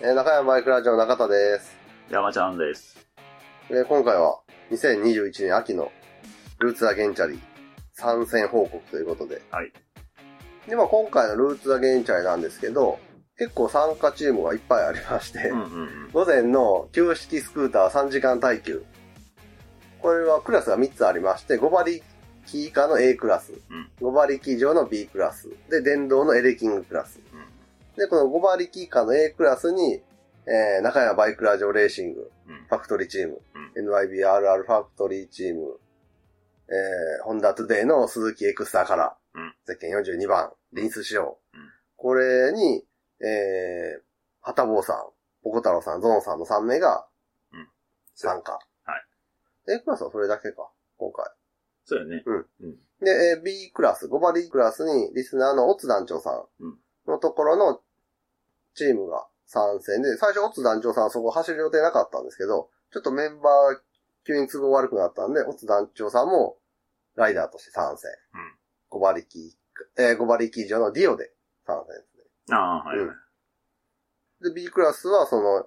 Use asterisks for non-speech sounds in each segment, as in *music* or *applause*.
えー中山バイクラジオ中田です。山ちゃんです。で今回は2021年秋のルーツアゲンチャリ参戦報告ということで。はい。で、まあ今回のルーツアゲンチャリなんですけど、結構参加チームがいっぱいありまして、うんうんうん。午前の旧式スクーター3時間耐久。これはクラスが3つありまして、5馬力以下の A クラス、ん5馬力以上の B クラス、で、電動のエレキングクラス。で、この5馬力以下の A クラスに、えー、中山バイクラジオレーシング、うんファクトリーチーム、う NYBRR ファクトリーチーム、えー、ホンダトゥデイの鈴木エクスターカラー、うんゼッケン42番、リンス仕様。うんこれに、えー、はたぼうさん、ポコ太郎さん、ゾノさんの3名がうん参加。はい。A クラスはそれだけか、今回。そうやね。で、えー B クラス、5馬力クラスにリスナーのオツ団長さんうんのところのチームが参戦で、最初オツ団長さんはそこ走る予定なかったんですけど、ちょっとメンバー急に都合悪くなったんで、オツ団長さんもライダーとして参戦。5馬力、えー、5馬力以上のディオで参戦ですね。ああ、はいはい。で、B クラスはその、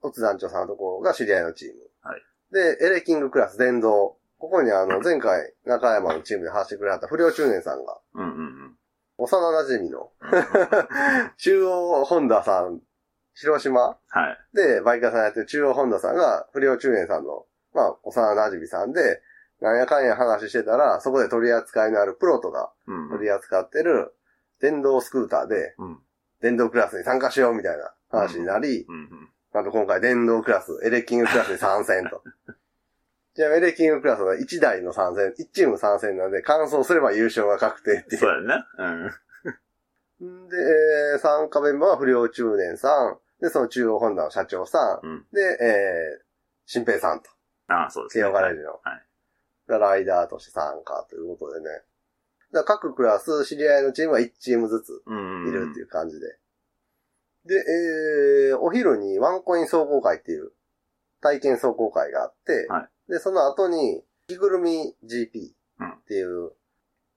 オツ団長さんのところが知り合いのチーム。はいで、エレキングクラス電動。ここにあの、前回中山のチームで走ってくれはった不良中年さんが、うんうんうん。幼馴染のうんうん *laughs* 中央ホンダさん、広島？はい。でバイカーさんやってる中央ホンダさんが不良中年さんの、まあ、幼馴染さんで、なんやかんや話してたら、そこで取り扱いのあるプロトがうん取り扱ってる電動スクーターで、うん。電動クラスに参加しようみたいな話になり、うんうん。あと今回電動クラス、エレキングクラスに参戦と。*laughs* じゃあエレキングクラスは1台の参戦、1チーム参戦なので、完走すれば優勝が確定っていうそうやね。うん。んで、えー参加メンバーは不良中年さん、で、その中央ホンダの社長さん、うん。で、えー、新平さんと、ああ、そうです慶ね。応ガレージの、はい。がライダーとして参加ということでね。だ各クラス、知り合いのチームは1チームずつ。いるっていう感じで。で、えー、お昼にワンコイン走行会っていう体験走行会があって、はで、その後に、着ぐるみ GP っていう、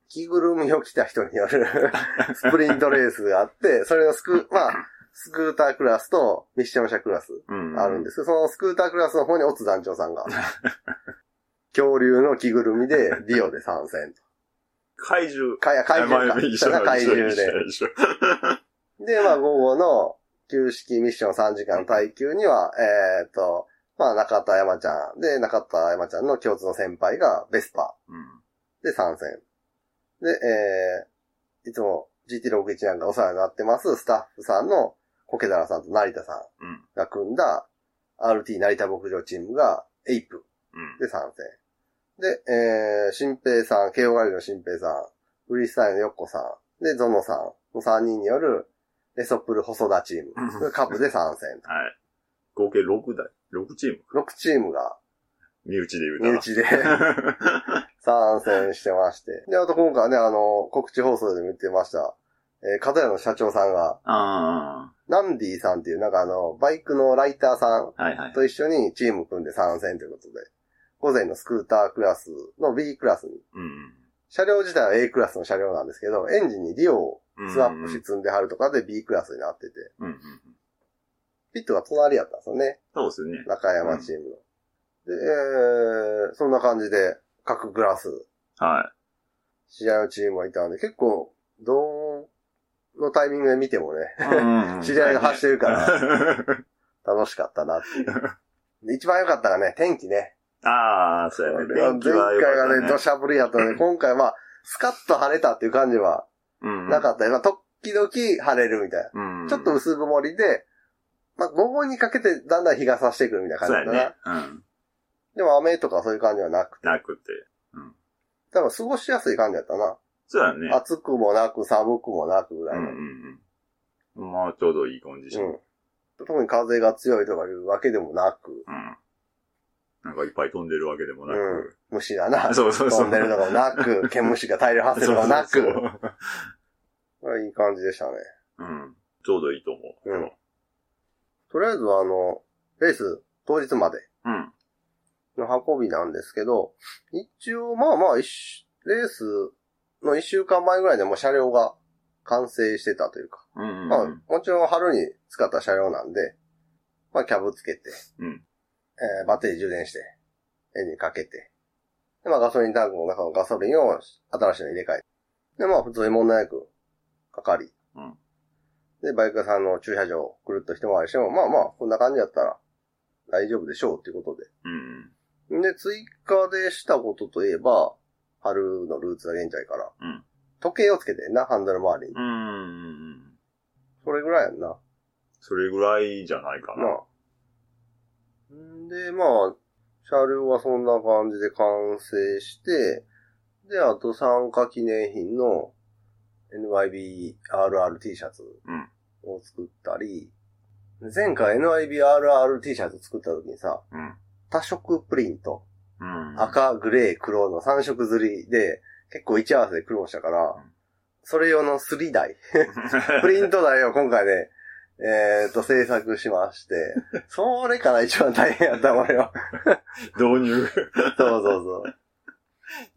着ぐるみを着た人による *laughs* スプリントレースがあって、それのスク、まあ、スクータークラスとミッション車クラスうん。あるんですすけど、そのスクータークラスの方にオツ団長さんが、*laughs* 恐竜の着ぐるみでリオで参戦と。怪獣。怪獣か。*laughs* 怪獣で。で、まあ午後の旧式ミッション3時間耐久には、えっ、と、まあ中田山ちゃんで、中田山ちゃんの共通の先輩がベスパうん。で参戦。で、えー、いつも GT61 なんかお世話になってますスタッフさんのコケダラさんと成田さんうん。が組んだ RT 成田牧場チームがエイプうん。で参戦。で、えー、新平さん、慶応ガレージの新平さん、フリースタイルのヨッコさん、で、ゾノさんの3人によるレソプル細田チーム、*laughs* うんカブで参戦。はい。合計6台。6チーム。6チームが身内で言うたら。身内で *laughs* 参戦してまして。で、あと今回ね、あの、告知放送でも言ってました、えー、片屋の社長さんが、あナンディさんっていう、なんかあの、バイクのライターさんあ。はいはい。と一緒にチーム組んで参戦ということで、午前のスクータークラスの B クラスに、うん。車両自体は A クラスの車両なんですけど、エンジンにリオをスワップし積んで貼るとかで B クラスになってて、うんうんうん。ピットが隣やったんですよね。そうですよね。中山チームの。で、えー、そんな感じで各クラス、は試合のチームがいたんで、結構、どのタイミングで見てもね、い。*laughs* 知り合いが走ってるからら。*laughs* 楽しかったなっていう。で一番良かったのがね、天気ね。ああ、そうやね。前回天気は良かったがね、土砂降りやったので、*laughs* 今回は、スカッと晴れたっていう感じはうん。なかったよ。まあ、時々晴れるみたいな。うん。ちょっと薄曇りで、まあ、午後にかけてだんだん日が差してくるみたいなそうや感じだったな。ね。うん。でも雨とかそういう感じはなくて。なくて。だから過ごしやすい感じだったな。そうやね。暑くもなく寒くもなくぐらいの。うんうんうん。まあ、ちょうどいいコンディション。うん特に風が強いとかいうわけでもなく、うん。なんかいっぱい飛んでるわけでもなうんく。。虫がな、*laughs* そうそうそう。飛んでるとかもなく、*laughs* 毛虫が大量発生となく、そうそうそうまあいい感じでしたね。うん。ちょうどいいと思う。うんとりあえずはあの、レース当日までうん。の運びなんですけど、一応まあまあ一週、レースの一週間前ぐらいでもう車両が完成してたというか。うんうんうん。まあ、もちろん春に使った車両なんで、まあ、キャブつけて、うん。えーバッテリー充電して、エンジンかけて、で、まあ、ガソリンタンクの中のガソリンを新しいのに入れ替えて、で、まあ、普通に問題なくかかり、うんで、バイク屋さんの駐車場をくるっと一回りしても、まあまあ、こんな感じやったら大丈夫でしょうっていうことで。うんうん。で、追加でしたことといえば、春のルーツが現在から、うん時計をつけてんな、ハンドル周りに。うん。それぐらいやんな。それぐらいじゃないかな。なあ。んで、まあ、車両はそんな感じで完成して、で、あと参加記念品の NYBRRT シャツを作ったり、前回 NYBRRT シャツ作った時にさ、うん。多色プリント、うん。赤、グレー、黒の3色釣りで、結構位置合わせで苦労したから、それ用の3台、*laughs* プリント台を今回ね、えっ、と、制作しまして、それから一番大変やった、俺は。導入、*laughs* そうそうそう。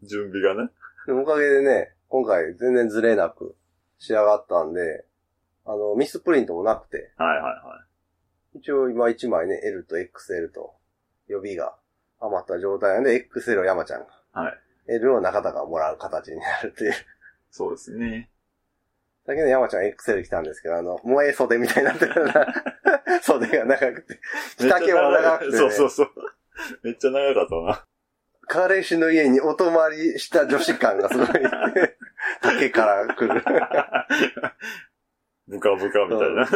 準備がね。おかげでね、今回全然ずれなく仕上がったんで、あの、ミスプリントもなくて、はいはいは一応今1枚ね、L と XL と予備が余った状態なんで、XL を山ちゃんが、い。はい。L を中田がもらう形になるっていう。そうですね。だけど山ちゃん XL 来たんですけど、あの、萌え袖みたいになってるな。*laughs* 袖が長くて。着丈も長くて、ね。そうそうそう。めっちゃ長かったな。彼氏の家にお泊まりした女子感がすごい。*laughs* 竹から来る。*laughs* ブカブカみたいな。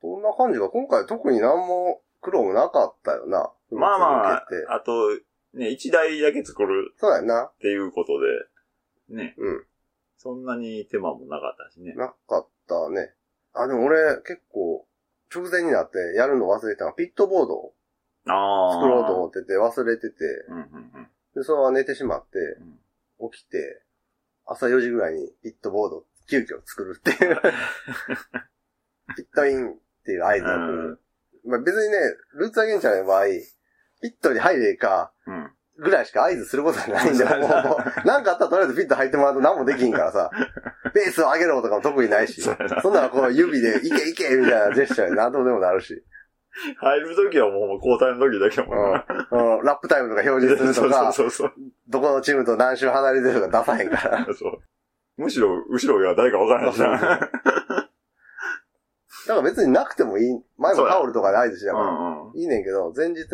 そんな感じが今回特に何も苦労もなかったよな。まあまああと、ね、一台だけ作るそうやな。っていうことで、ね、うん。そんなに手間もなかったしね。なかったね。あ、でも俺結構直前になってやるの忘れてたのはピットボード。作ろうと思ってて忘れてて、うんうんうん。で、そのまま寝てしまって起きて、朝4時ぐらいにピットボードを急遽作るっていう。*laughs* ピットインっていう合図が来る。まあ別にね、ルーツアゲンチャーの場合、ピットに入れか、うん。ぐらいしか合図することがないんだよ。もう、なんかあったらとりあえずピット入ってもらうと何もできんからさ、ペースを上げろとかも特にないし、そんなのこう指で、いけいけみたいなジェスチャーに何とでもなるし、入るときはもう交代の時だけもんな。うん、ラップタイムとか表示するとか、そうそうどこのチームと何周離れてるとか出さへんから。そう。そう。むしろ、後ろが誰かわからないしな。だから別になくてもいい。前もタオルとかで合図しながら。うんうん。いいねんけど、前日に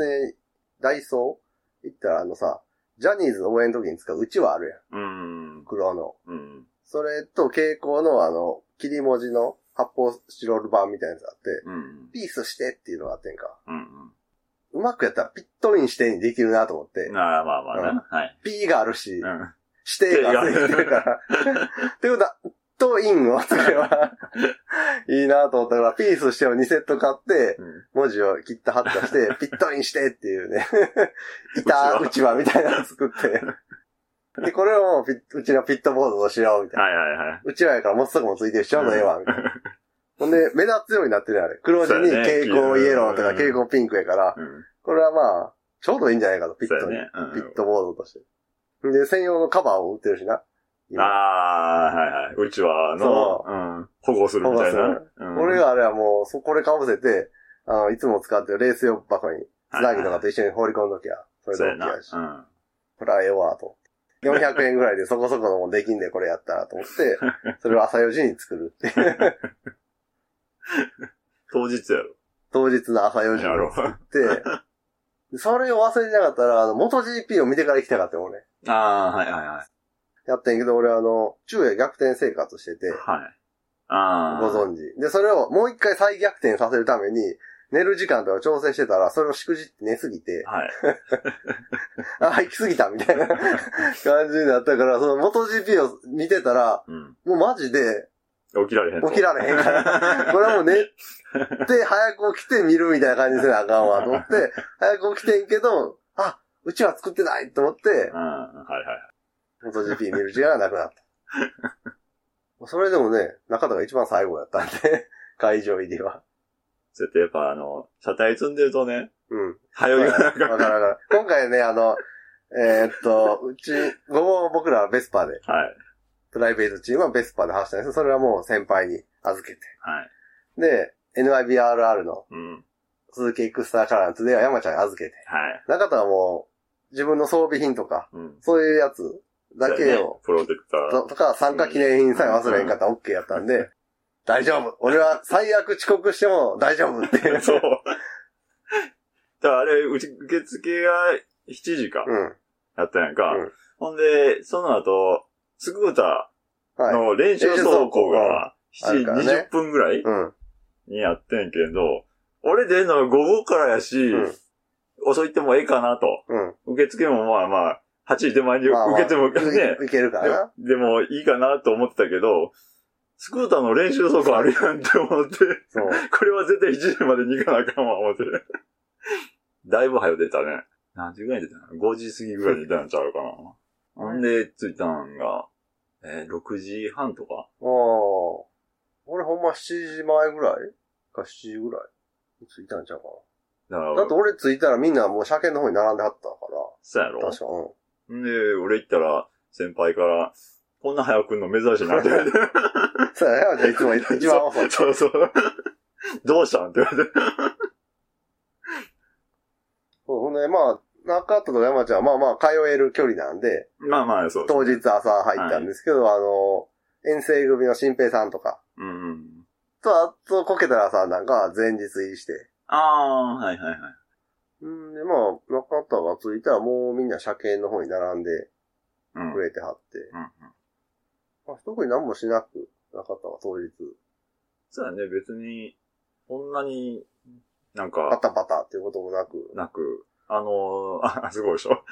ダイソー行ったらあのさ、ジャニーズの応援の時に使ううちわあるやん。うん。黒の。うん。それと蛍光のあの、切り文字の発泡スチロール板みたいなやつがあって、うん。ピースしてっていうのがあってんか。うん。うまくやったらピットインしてにできるなと思ってうん。、ああ、まあまあな。はい。P があるし、うん。指定がついてるから。ってことは、とインを作ればいいなと思ったから、ピースしてを2セット買って、うん文字を切った貼ったして、*laughs* ピットインしてっていうね、板うちわみたいなの作って、で、これをピッうちのピットボードとしようみたいな。はいはいはい。うちわやから持つとこもついてるし、ちょうどええわ、みたいな。ほんで、目立つようになってるやれ。黒地に蛍光イエローとかうん蛍光ピンクやから、うん。これはまあ、ちょうどいいんじゃないかと、ピットに。ピットボードとして。で、専用のカバーを売ってるしな。今ああ、はいはい。うちわのそ、うん。保護するみたいな。うん俺があれはもう、そこで被せて、あの、いつも使ってるレース用箱に、つなぎとかと一緒に放り込んどきゃ、それ。で大きいやし。うん。これはええわ、と。400円ぐらいでそこそこのもんできんでこれやったらと思って、*laughs* それを朝4時に作るっていう。当日やろ。当日の朝4時に作って、でそれを忘れてなかったら、あの、元 GP を見てから行きたかったよ、俺。ああ、はいはいはい。やってんけど、俺あの、昼夜逆転生活してて、はい。ああ。ご存知。で、それをもう一回再逆転させるために、寝る時間とか調整してたら、それをしくじって寝すぎて、はい。*laughs* あ、行き過ぎたみたいな *laughs* 感じになったから、その元 GP を見てたら、うん。もうマジで起きられへんと。起きられへんから、*laughs* これはもう寝て早く起きて見るみたいな感じにせなあかんわと思って、早く起きてんけど、あ、うちは作ってないと思ってうん。、はいはい。元 GP 見る時間がなくなった。それでもね、中田が一番最後やったんで、会場入りは。そうやってやっぱあの、車体積んでるとね、うん。早いがなんわかるわか。今回ね、あの、えーっと、うち、午後僕らはベスパーではい。プライベートチームはベスパで走ったんですけど、それはもう先輩に預けて。はい。で、NIBRR のうん。鈴木エクスターカラーンツでは山ちゃんに預けて。はい。中田はもう、自分の装備品とか、うん。そういうやつだけそうやねを、プロテクター。ととか参加記念品さえ忘れへんかったら OK やったんで、*laughs* 大丈夫俺は最悪遅刻しても大丈夫って。*laughs* そう。だからあれ、うち、受付が7時か、うん。やったんやんか。うんほんで、その後、スクーターはい。の練習走行が7時あるからね20分ぐらいうん。にやってんけど、俺出んのが午後からやし、うん遅いってもええかなと。うん。受付もまあまあ、8時手前にまあまあ受けてもね、いいけるからな。でもいいかなと思ってたけど、スクーターの練習走行あるやんって思って、そう。これは絶対7時までに行かなあかんわ、思って。だいぶ早出たね。何時ぐらいに出たの ?5 時過ぎぐらいに出たんちゃうかな。ほんで、着いたんが、えー6時半とか。おー俺ほんま7時前ぐらい？か7時ぐらい？に着いたんちゃうかだから、な。だって俺着いたらみんなもう車検の方に並んではったかそうやろ？ら。確か、うん。んで、俺行ったら、先輩から、こんな早く来んの珍しいなって言われて。*laughs* そうやね。山ちゃんいつも一番遅い。*laughs* そうそうそう。どうしたんって言われて。*laughs* そうほんで、まあ、中田と山ちゃんはまあまあ通える距離なんで、まあまあ、そうです当日朝入ったんですけど、あの、遠征組の新平さんとか、うんうん。と、あと、コケタラさんなんかは前日入りして、ああ、はいはいはい。うんで、まあ、中田が着いたらもうみんな車検の方に並んでうん。くれてはって、うんうん。まあ、特に何もしなく、中田は当日、そうやね、別に、そんなに、なんパか、タパタっていうこともなく、なく、あのー、あ、すごいでしょ。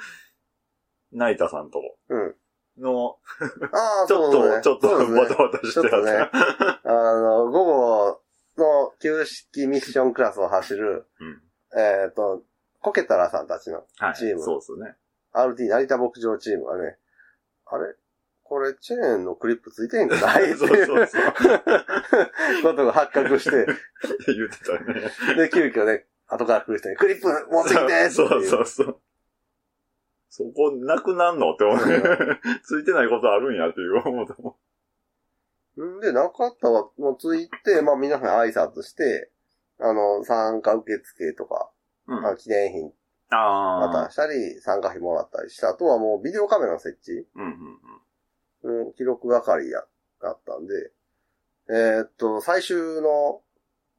ナイタさんとうん。の、ああ、*laughs* ちょっと、ねちょっとバタバタしてちょっとね。*laughs* あの、午後の旧式ミッションクラスを走る、うん。えっ、と、コケタラさんたちのはい。チームそうですね。RT 成田牧場チームがね、あれこれチェーンのクリップついてんじゃな？い *laughs* そうそうそう。*laughs* ことが発覚して、言ってたね。で、急遽ね、後から来る人にクリップ持ってきてそうそうそう。そこ、なくなんのって思うね。ついてないことあるんやっていう思ったもん。んで、中田はもうついて、まあ皆さん挨拶して、あの、参加受付とか、うん。あ記念品ああ。渡したり、参加費もらったりした。あとはもうビデオカメラの設置うんうんうん、記録係や、だったんで、えーっと、最終の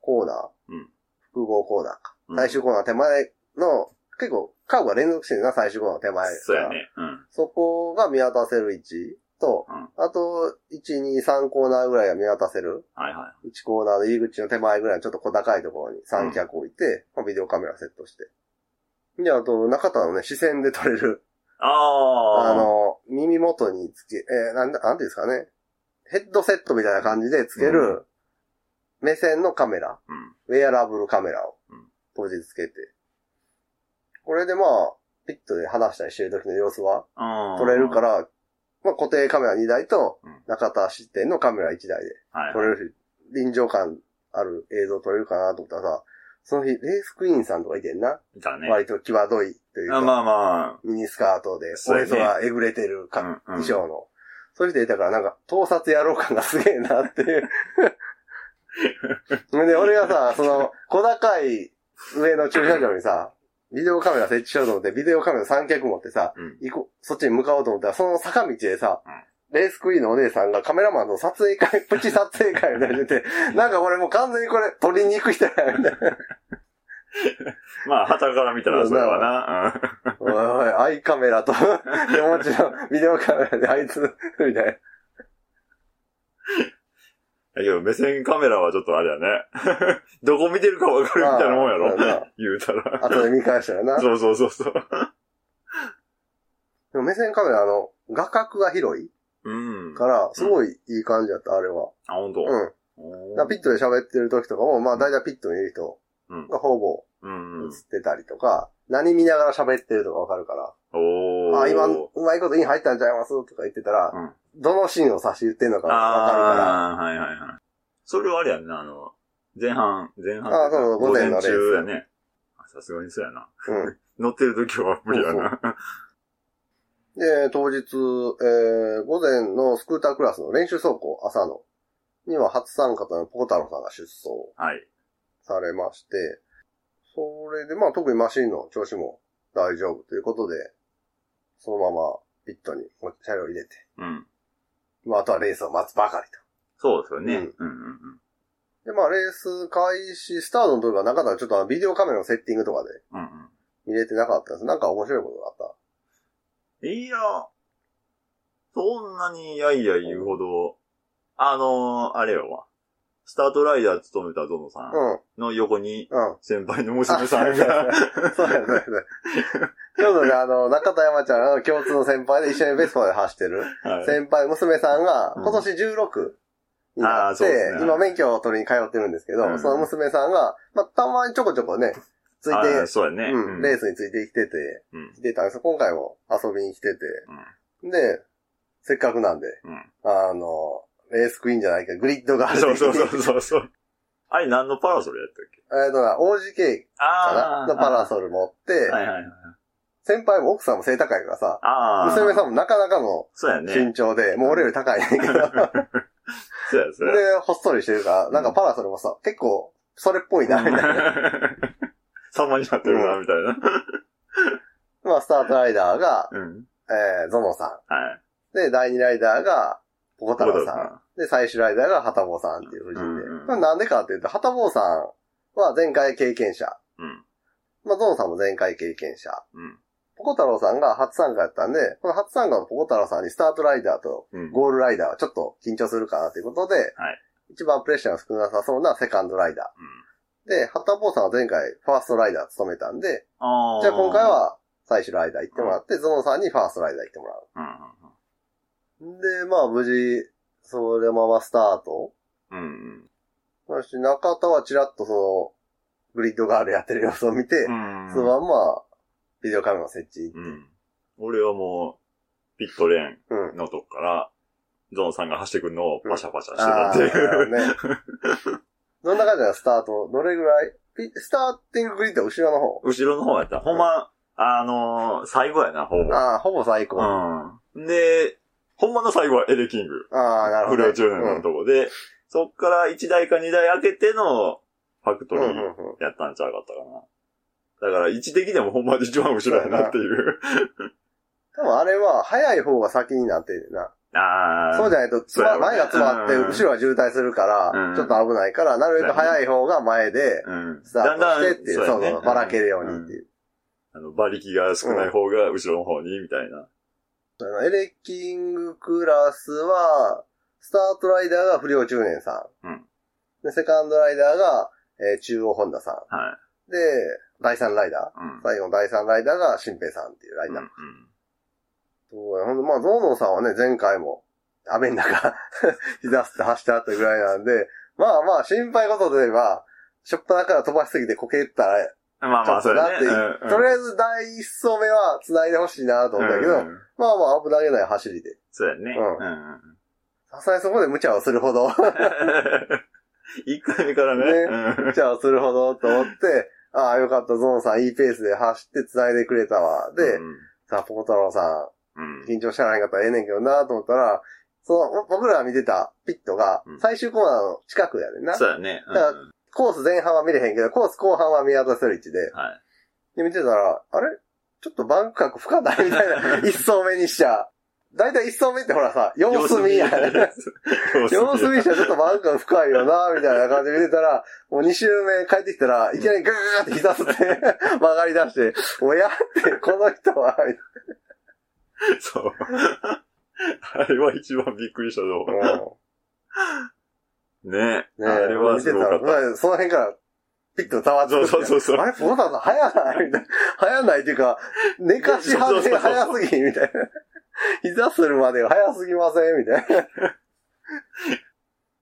コーナー、うん複合コーナーか。うん。最終コーナー手前の、結構、カーブが連続してるな、最終コーナー手前。そうや。ね。うん。そこが見渡せる位置と、うんあと、1、2、3コーナーぐらいが見渡せる。はいは1コーナーの入り口の手前ぐらいのちょっと小高いところに三脚置いて、まあビデオカメラセットして。で、あと、中田のね、視線で撮れる、い。ああ。あ、の、耳元につけ、えーなんだ、なんていうんですかね。ヘッドセットみたいな感じでつけうる、目線のカメラ、うん。ウェアラブルカメラをうん当日つけて。これでまあ、ピットで話したりしてる時の様子は撮れるか、ら、まあ固定カメラ2台とうん、中田視点のカメラ1台ではい撮れるし、臨場感ある映像撮れるかなと思ったらさ、その日、レースクイーンさんとかいてんな。いたね。割と際どいというか、あまあまミニスカートで、そうやねおへそがえぐれてるか、うんうん衣装の。そういう人いたからなんか、盗撮やろう感がすげえなっていう。*laughs* で、俺がさ、その、小高い上の駐車場にさ、ビデオカメラ設置しようと思って、ビデオカメラ三脚持ってさ、あ。うん。行こう、そっちに向かおうと思ったら、その坂道でさ、レースクイーンのお姉さんがカメラマンの撮影会、*laughs* プチ撮影会みたいに出て、なんか俺もう完全にこれ撮りに行く人や、みたいな。*laughs* まあ、旗から見たらそれはな。おいおい、アイカメラと、でもちろん、ビデオカメラであいつ、みたいだけど、目線カメラはちょっとあれやね。*laughs* どこ見てるかわかるみたいなもんやろ。言うたら。な。後で見返したらな。そうそうそうそう。でも目線カメラ、あの、画角が広いうん。から、すごいいい感じだった、あれは。あ、本当？うん。おだピットで喋ってる時とかも、まあ大体ピットにいる人うん。がほぼうん。映ってたりとか、何見ながら喋ってるとかわかるから、おー。あ、今、うまいことイン入ったんちゃいますとか言ってたら、うんどのシーンを指し言ってんのかわかるから、はいはいはい。それはあれやんな、あの、前半、前半。あそうそう午前のレース中やね。あさすがにそうやな。うん。*laughs* 乗ってる時は無理やな。で、当日、えー、午前のスクータークラスの練習走行、朝の、には初参加とのポコ太郎さんが出走はい。されまして、それで、まあ特にマシンの調子も大丈夫ということで、そのままピットに車両を入れて、うん。まああとはレースを待つばかりと。そうですよね。ううんんうんうん。で、まあレース開始、スタートの時はなかったらちょっとビデオカメラのセッティングとかでうんうん。見れてなかったんです。なんか面白いことがあった。いや、そんなにやいや言うほど、あのー、あれよわ。スタートライダー務めたゾノさんうん、の横にうん。先輩の娘さんが、そうや、そうや、そうや。ちょうどね、あの、中田山ちゃんの共通の先輩で一緒にベスパで走ってるはい。先輩、娘さんがうん。今年16にあなってうです、ね。今免許を取りに通ってるんですけど、うん。その娘さんが、まあ、たまにちょこちょこね、ついあてー、そうやね。うん、レースについてきてて、てたんです今回も遊びに来てて、で、せっかくなんで、うん。あの、レースクイーンじゃないけど、グリッドがあるそうそうそうそう。あれ何のパラソルやったっけ？えっとな、OGK かな？のパラソル持って、はいはいはい。先輩も奥さんも背高いからさ。娘さんもなかなかの。身長で、もう俺より高いねんけど、そうやそうや。で、ほっそりしてるから、なんかパラソルもさ、結構、それっぽいな、みたいな。*laughs* 様になってるな、みたいな。まあ、スタートライダーが、うん。えー、ゾノさはい。ん。で、第二ライダーが、ポコ太郎さん。で、最終ライダーが、ハタボーさんっていう夫人で。うんうんこれなんでかっていうと、ハタボーさんは前回経験者。うん。まあ、ゾノさんも前回経験者。うん。ポコ太郎さんが初参加やったんで、この初参加のポコ太郎さんにスタートライダーとうん。ゴールライダーはちょっと緊張するかなということで、はい一番プレッシャーが少なさそうなセカンドライダー。で、ハッターさんは前回ファーストライダー務めたんで、あじゃあ今回、は最終ライダー行ってもらって、ゾノさんにファーストライダー行ってもらうんう。で、まあ無事、それままスタート。うんうん。そして中田はちらっとその、グリッドガールやってる様子を見て、うん。そのまんま、ビデオカメラの設置。うん。俺はもう、ピットレーうん。ンのとこから、ゾンさんが走ってくるのをパシャパシャしてたっていう。ー、ね。*laughs* どんな感じなの？スタート。どれぐらい？ピスターティンググリッドは後ろの方？後ろの方やった。ほんま、あのー最後やな、ほぼ。ああ、ほぼ最高。あうん。で、ほんまの最後はエレキング。あ、なるほど、不良中年のとこで、そっから1台か2台開けてのファクトリーうんうんうんやったんちゃうかったかな。だから位置的でもほんまに一番後ろやなっていう。*laughs* 多分あれは、早い方が先になってるな。ああ。そうじゃないと、つま、前が詰まって、うん後ろは渋滞するから、うんちょっと危ないから、なるべく早い方が前で、うん。スタートしてっていう、そうそう、ばらけるようにっていう。あの、馬力が少ない方が後ろの方に、みたいな。エレキングクラスは、スタートライダーが不良中年さん。うんで、セカンドライダーが、えー中央ホンダさはん。で、第三ライダー。い。うん。最後の第三ライダーが新平さんっていうライダー。うんうんそうやほんで、まあ、ゾーノさんはね、前回も、雨の中、*laughs* 膝すって走ってあったぐらいなんで、まあまあ、心配事で言えば、しょっぱなから飛ばしすぎてこけたら、まあまあ、それね。ちょっとりあえず第一走目は繋いでほしいなと思ったけど、うんうんまあまあ危なげない走りで。そうやね。うんうんうんさすがにそこで無茶をするほど、一回目からね。ねうん無茶をするほどと思って、ああ、よかった、ゾーンさんいいペースで走って繋いでくれたわ。で、うんさあ、ポコ太郎さうんん、緊張したらへんかったらええねんけどなと思ったら、その、僕らが見てたピットがうん、最終コーナーの近くやねんな。そうやね。うんだからコース前半は見れへんけど、コース後半は見渡せる位置で。はい。で、見てたら、あれ？ちょっとバンク角深ないみたいな、*laughs* 一走目にしちゃ。だいたい一走目ってほらさ、様子見やね。様子見しちゃちょっとバンク角深いよな、みたいな感じで見てたら、もう二周目帰ってきたら、いきなりグーって膝つって *laughs* 曲がり出して、もうやって、この人は、み *laughs* そう。あれは一番びっくりしたぞ。ねねえ、あれはすごかった。見てたらその辺から、ピッとざわつく。そうそうそうそうあれ、ポコタさん早ないみたいな。早ないっていうか、寝かしはで早すぎ、みたいな。膝するまでが早すぎませんみたいな。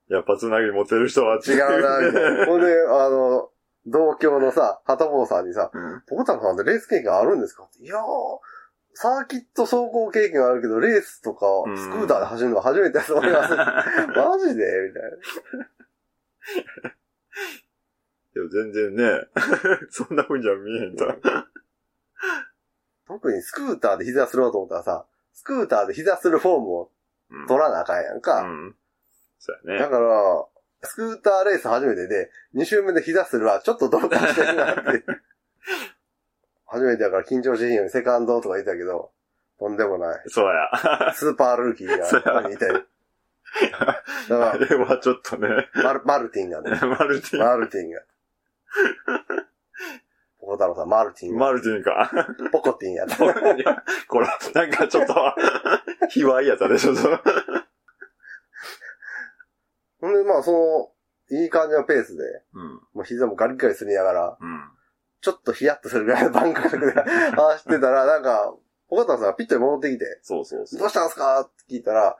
やっぱつなぎ持てる人は違うな、みたいな。*laughs* ほんで、あの、同郷のさ、はたぼうさんにさ、うん。ポコタさんってレース経験あるんですか？っていやー、サーキット走行経験はあるけど、レースとかうん、スクーターで走るのは初めてだと思います。*laughs* マジで？みたいな。でも全然ね、*laughs* そんな風には見えへんと。特にスクーターで膝すろうと思ったらさ、スクーターで膝するフォームをうん。取らなあかんやんか。うん。そうやだね。から、スクーターレース初めてで、2周目で膝するはちょっとどうかしてるなって。*laughs* 初めてだから緊張しへんようにセカンドとか言ったけど、とんでもない。そうや。*laughs* スーパールーキーがそうやここにいて。だかあら、れはちょっとね、マルマルティンがね。マルティマルティンが。ポコ太郎さん、マルティン。マルティンか。ポコティンやった。これ、なんかちょっと、卑猥やったでしょ、ほんで、まあ、その、いい感じのペースで、うん。もう膝もガリガリすりながら、うん。ちょっとヒヤッとするぐらいのバンクで *laughs* 走ってたら、なんか、ポコ太郎さんがピットに戻ってきて、そうそうそう。どうしたんすか？って聞いたら、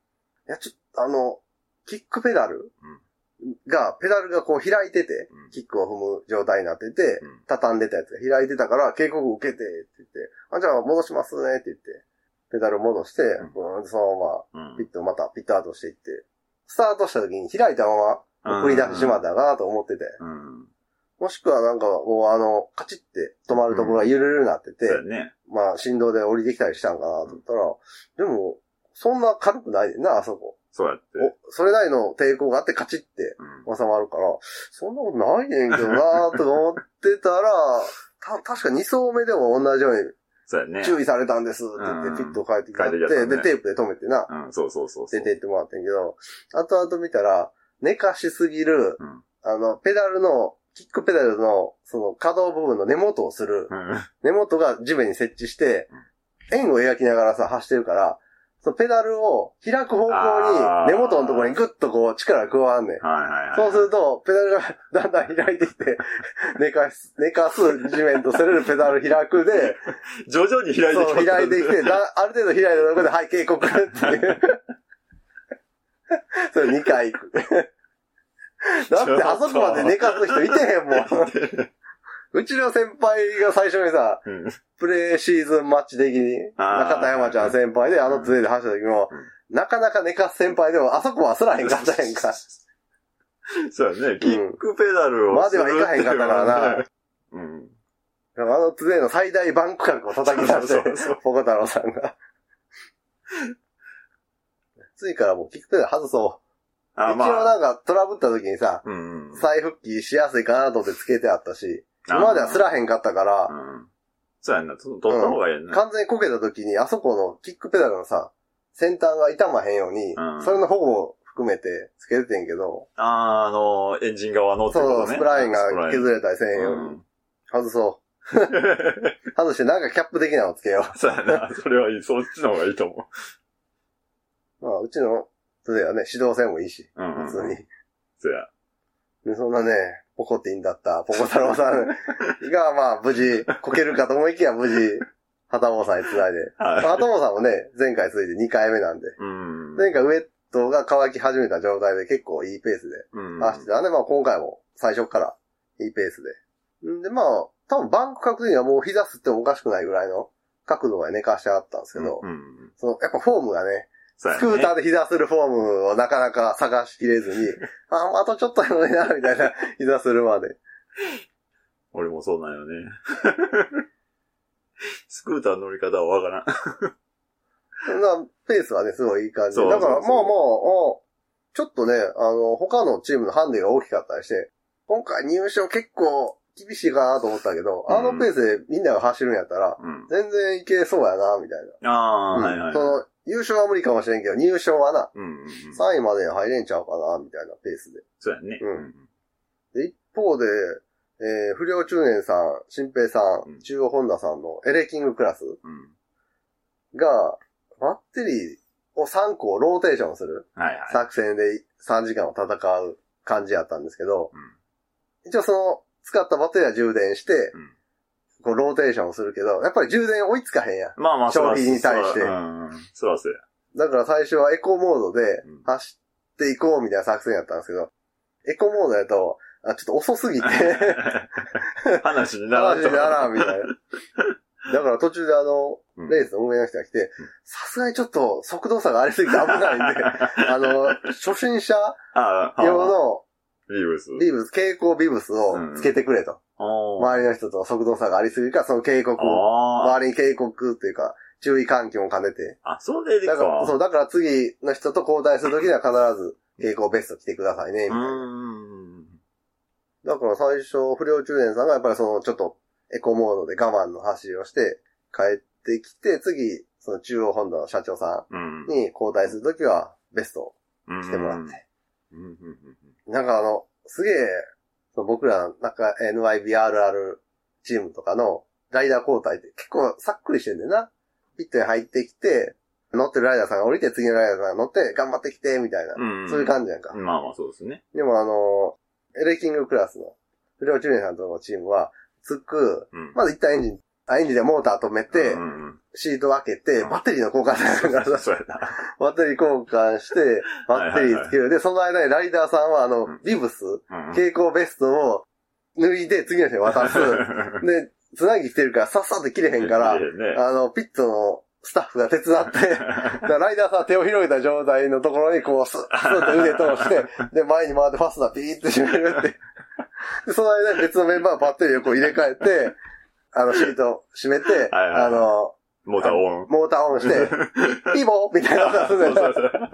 いや、ちょっと、あの、キックペダルが、ペダルがこう開いてて、うん。キックを踏む状態になってて、うん。畳んでたやつが開いてたから、警告受けて、って言って、あ、じゃあ戻しますね、って言って、ペダル戻して、ん。ブーンとそのまうん。ま、ピットまたピットアウトしていって、スタートした時に開いたまま送り出してしまったかなと思ってて、うん。もしくはなんかもうあの、カチって止まるところがゆるゆるになってて、そうやね。まあ振動で降りてきたりしたんかなと思ったら、でも、そんな軽くないねんな、あそこ。そうやって。お、それなりの抵抗があってカチってうん。収まるから、そんなことないねんけどなと思ってたら、*laughs* た、確か2走目でも同じようにそうやね。注意されたんですって言って、うんピット帰ってきて、帰ってきたねで、テープで止めてな、うん、そうそうそうそう。出て行ってもらってんけど、後々見たら、寝かしすぎる、うん。あの、ペダルの、キックペダルの、その、可動部分の根元をする、うん。根元が地面に設置して、円を描きながらさ、走ってるから、そのペダルを開く方向に、根元のところにグッとこう力が加わんねん。そうすると、ペダルが *laughs* だんだん開いてきて、寝かす、寝かす地面とせれるペダル開くで、*laughs* 徐々に開いてそう、開いてきて、だある程度開いたところで、はい、警告っていう。*laughs* それ2回行く。*laughs* だって、あそこまで寝かす人いてへんもん。うちの先輩が最初にさ、うん。プレーシーズンマッチ的に、中田山ちゃん先輩であの杖で走った時も、なかなか寝かす先輩でも、あそこはすらへんかったやんか。そうやね。キックペダルをまではいかへんかったからな。うん。あの杖の最大バンク角を叩き出してポコ太郎さんが。次からもうキックペダル外そう。あ、一まあ。応なんかトラブった時にさ、うんうん。再復帰しやすいかなと思ってつけてあったし、今まではすらへんかったから、うん。そうやんな。と取った方がいいやんな。完全にこけた時にあそこのキックペダルのさ、先端が傷まへんように、うんそれの保護も含めてつけててんけど、あー、あの、エンジン側のってそう、ことね。スプラインが削れたりせんように、外そう。*laughs* 外してなんかキャップ的なのつけよそうやな。それはいい。そっちの方がいいと思う。まあ、うちの、それはね、指導線もいいし、う。うんうん。普通に。そうや。で、そんなね、ポコティンだったポコ太郎さん *laughs* が、まあ、無事、こけるかと思いきや無事、旗坊さんに繋いで。まあは旗坊さんもね、前回続いて2回目なんで、い。うん。前回ウェットが乾き始めた状態で結構いいペースでうん。走ってたんで、まあ今回も最初からいいペースで。んで、まあ、多分バンク角度にはもう膝吸ってもおかしくないぐらいの角度が寝かしてあったんですけど、うんうん。その、やっぱフォームがね。スクーターで膝するフォームをなかなか探しきれずに、*laughs* あ、あとちょっとやのにな、みたいな、*laughs* 膝するまで。俺もそうなんよね。*laughs* スクーターの乗り方はわからん。ペースはね、すごいいい感じだから、まあまあ、あちょっとね、あの、他のチームのハンデが大きかったりして、今回入賞結構厳しいかなと思ったけど、うんあのペースでみんなが走るんやったら、うん。全然いけそうやな、みたいな。ああ、うんはいはい。その、優勝は無理かもしれんけど、入賞はな、うんうんうん。3位までに入れんちゃうかな、みたいなペースで。そうやね。うんで、一方で、えー、不良中年さん、新平さん、うん中央ホンダさんのエレキングクラスうん。が、バッテリーを3個ローテーションするはいはい。作戦で3時間を戦う感じやったんですけど、うん一応その、使ったバッテリーは充電して、うんこうローテーションをするけど、やっぱり充電追いつかへんやん。まあまあ、消費に対してそらう。そうや。だから最初はエコモードでうん走っていこうみたいな作戦やったんですけど、エコモードやと、あちょっと遅すぎて、*laughs* 話にならんと。話にならんみたいな。だから途中であの、うんレースの運営の人が来て、さすがにちょっと速度差がありすぎて危ないんで、*laughs* あの、初心者用のリーブス。ビブス、蛍光ビブスをつけてくれと。あー周りの人と速度差がありすぎるから、その警告、あ周りに警告っていうか、注意喚起も兼ねて。あ、それでか。だから、そう、だから次の人と交代するときには必ず、蛍光ベスト着てくださいね、みうたいな。だから最初、不良中年さんがやっぱりその、ちょっと、エコモードで我慢の走りをして、帰ってきて、次、その中央本土の社長さうんん。に交代するときは、ベストをうん着てもらって。うんうんうんなんかあの、すげえ、その僕らの中 NIBRR チームとかのライダー交代って結構さっくりしてんだよな。ピットに入ってきて、乗ってるライダーさんが降りて、次のライダーさんが乗って、頑張ってきて、みたいな。うん。そういう感じやんか。まあまあそうですね。でもあの、エレキングクラスの不良中年さんとのチームは、つく、うん。まず一旦エンジン、あエンジンでモーター止めて、うんうんシート分けて、バッテリーの交換しながらそうやな。バッテリー交換して、*laughs* バッテリーつける。で、その間にライダーさんはあのうん、ビブス、うん蛍光ベストを脱いで次の人に渡す。*laughs* で、つなぎ着てるからさっさと着れへんから、あの、ピットのスタッフが手伝って、*laughs* ライダーさんは手を広げた状態のところにこう、スッ、スッと腕通して、で、前に回ってファスナーピーって閉めるって。で、その間に別のメンバーがバッテリーをこう入れ替えて、あの、シートを閉めて、はいはいはいあの、モーターオン。モーターオンして、*laughs* ピボーみたいな音がするんだよそうそうそう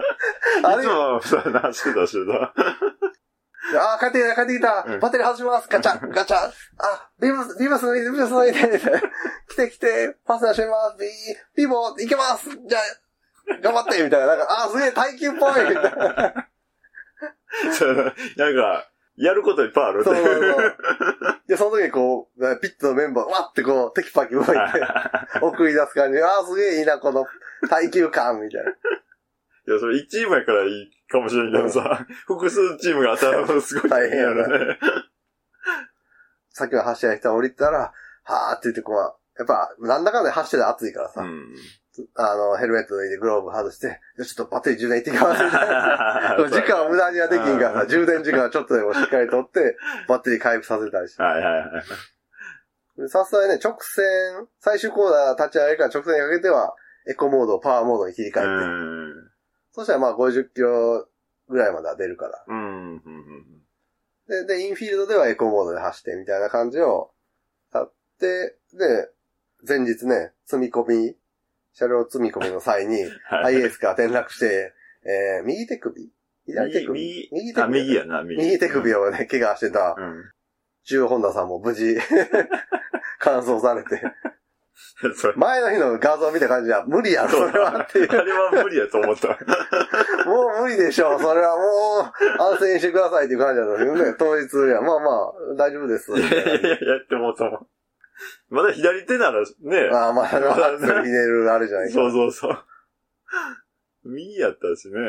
あれいつも、そうやな、してた、してた。であー、帰ってきた、帰ってきたうん。バッテリー外します。ガチャ、*laughs* ガチャ。あ、ビブス、ビブス抜いて、ビブス抜い。来て来て、パスナー閉めます。ビー、ビボー、いけます。じゃあ、頑張って、みたいな。なんか、あー、すげえ、耐久っぽい、みたいな。そうなんか、やることいっぱいあるってそうそう。そう。で、その時にこう、ピットのメンバー、わってこう、テキパキ動いて、送り出す感じ。あー、すげえいいな、この耐久感、みたいな。いや、それ1チームやからいいかもしれんけどさ、複数チームが当たるのすごい大変やなね。さっきの走りの人が降りたら、はーって言ってこう、やっぱ、なんだかんだ走ってて暑いからさ、うん。あの、ヘルメット脱いでグローブ外して、ちょっとバッテリー充電行ってきます。*laughs* 時間を無駄にはできんからさ、充電時間はちょっとでもしっかりとって、バッテリー回復させたりして。はいはいはい。でさすがにね、直線、最終コーナー立ち上げから直線にかけては、エコモード、パワーモードに切り替えて、うん。そしたらまあ50キロぐらいまでは出るから。うん。うんで、で、インフィールドではエコモードで走ってみたいな感じを、やって、で、前日ね、積み込み、車両積み込みの際に、はい。IS から転落して、えー、右手首左手首右、右手首あ、右やな、右。右手首をね、怪我してた、うん。中央本田さんも無事、*laughs* 完走されて、前の日の画像見た感じは、無理やろ、それはっていう。あれは無理やと思った。*laughs* もう無理でしょう、それはもう、安静にしてくださいっていう感じだったんですけどね、当日には、まあまあ、大丈夫です。いやいやいや、やってもうたもん。*laughs* まだ左手ならね、ああ、まあ、あれはアクセルひねるあれじゃないか。そうそうそう。右やったしね。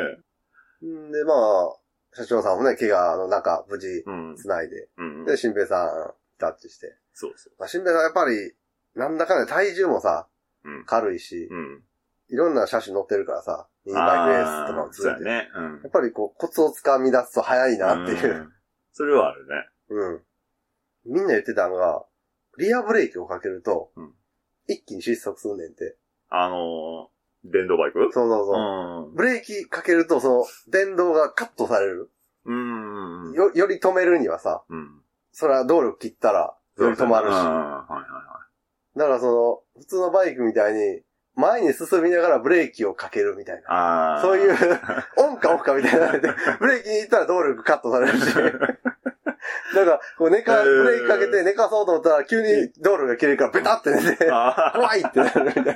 んで、まあ、社長さんもね、怪我の中、無事、うん。繋いで、うん。で、新平さん、タッチして。そうそまあ、新平さんやっぱり、なんだかんだ体重もさ、う。うん。軽いしう、ん。いろんな車種乗ってるからさ、ミニバイクレースとかもついて。そうやね。うんやっぱりこう、コツをつかみ出すと早いなっていう。んそれはあるね。うん。みんな言ってたのが、リアブレーキをかけると、うん一気に失速すんねんて。あのー、電動バイク？そうそうそう。うブレーキかけると、その、電動がカットされる。ん。うん。よ、より止めるにはさ、うん。それは動力切ったら、より止まるし。うんだはいはからその、普通のバイクみたいに、前に進みながらブレーキをかけるみたいな。そういう、*laughs* オンかオフかみたいなので、*laughs* ブレーキに行ったら動力カットされるし。だから、こう寝か、ブレーキかけて寝かそうと思ったら、急に道路が切れるから、ベタって寝て、怖いってなるみたいな。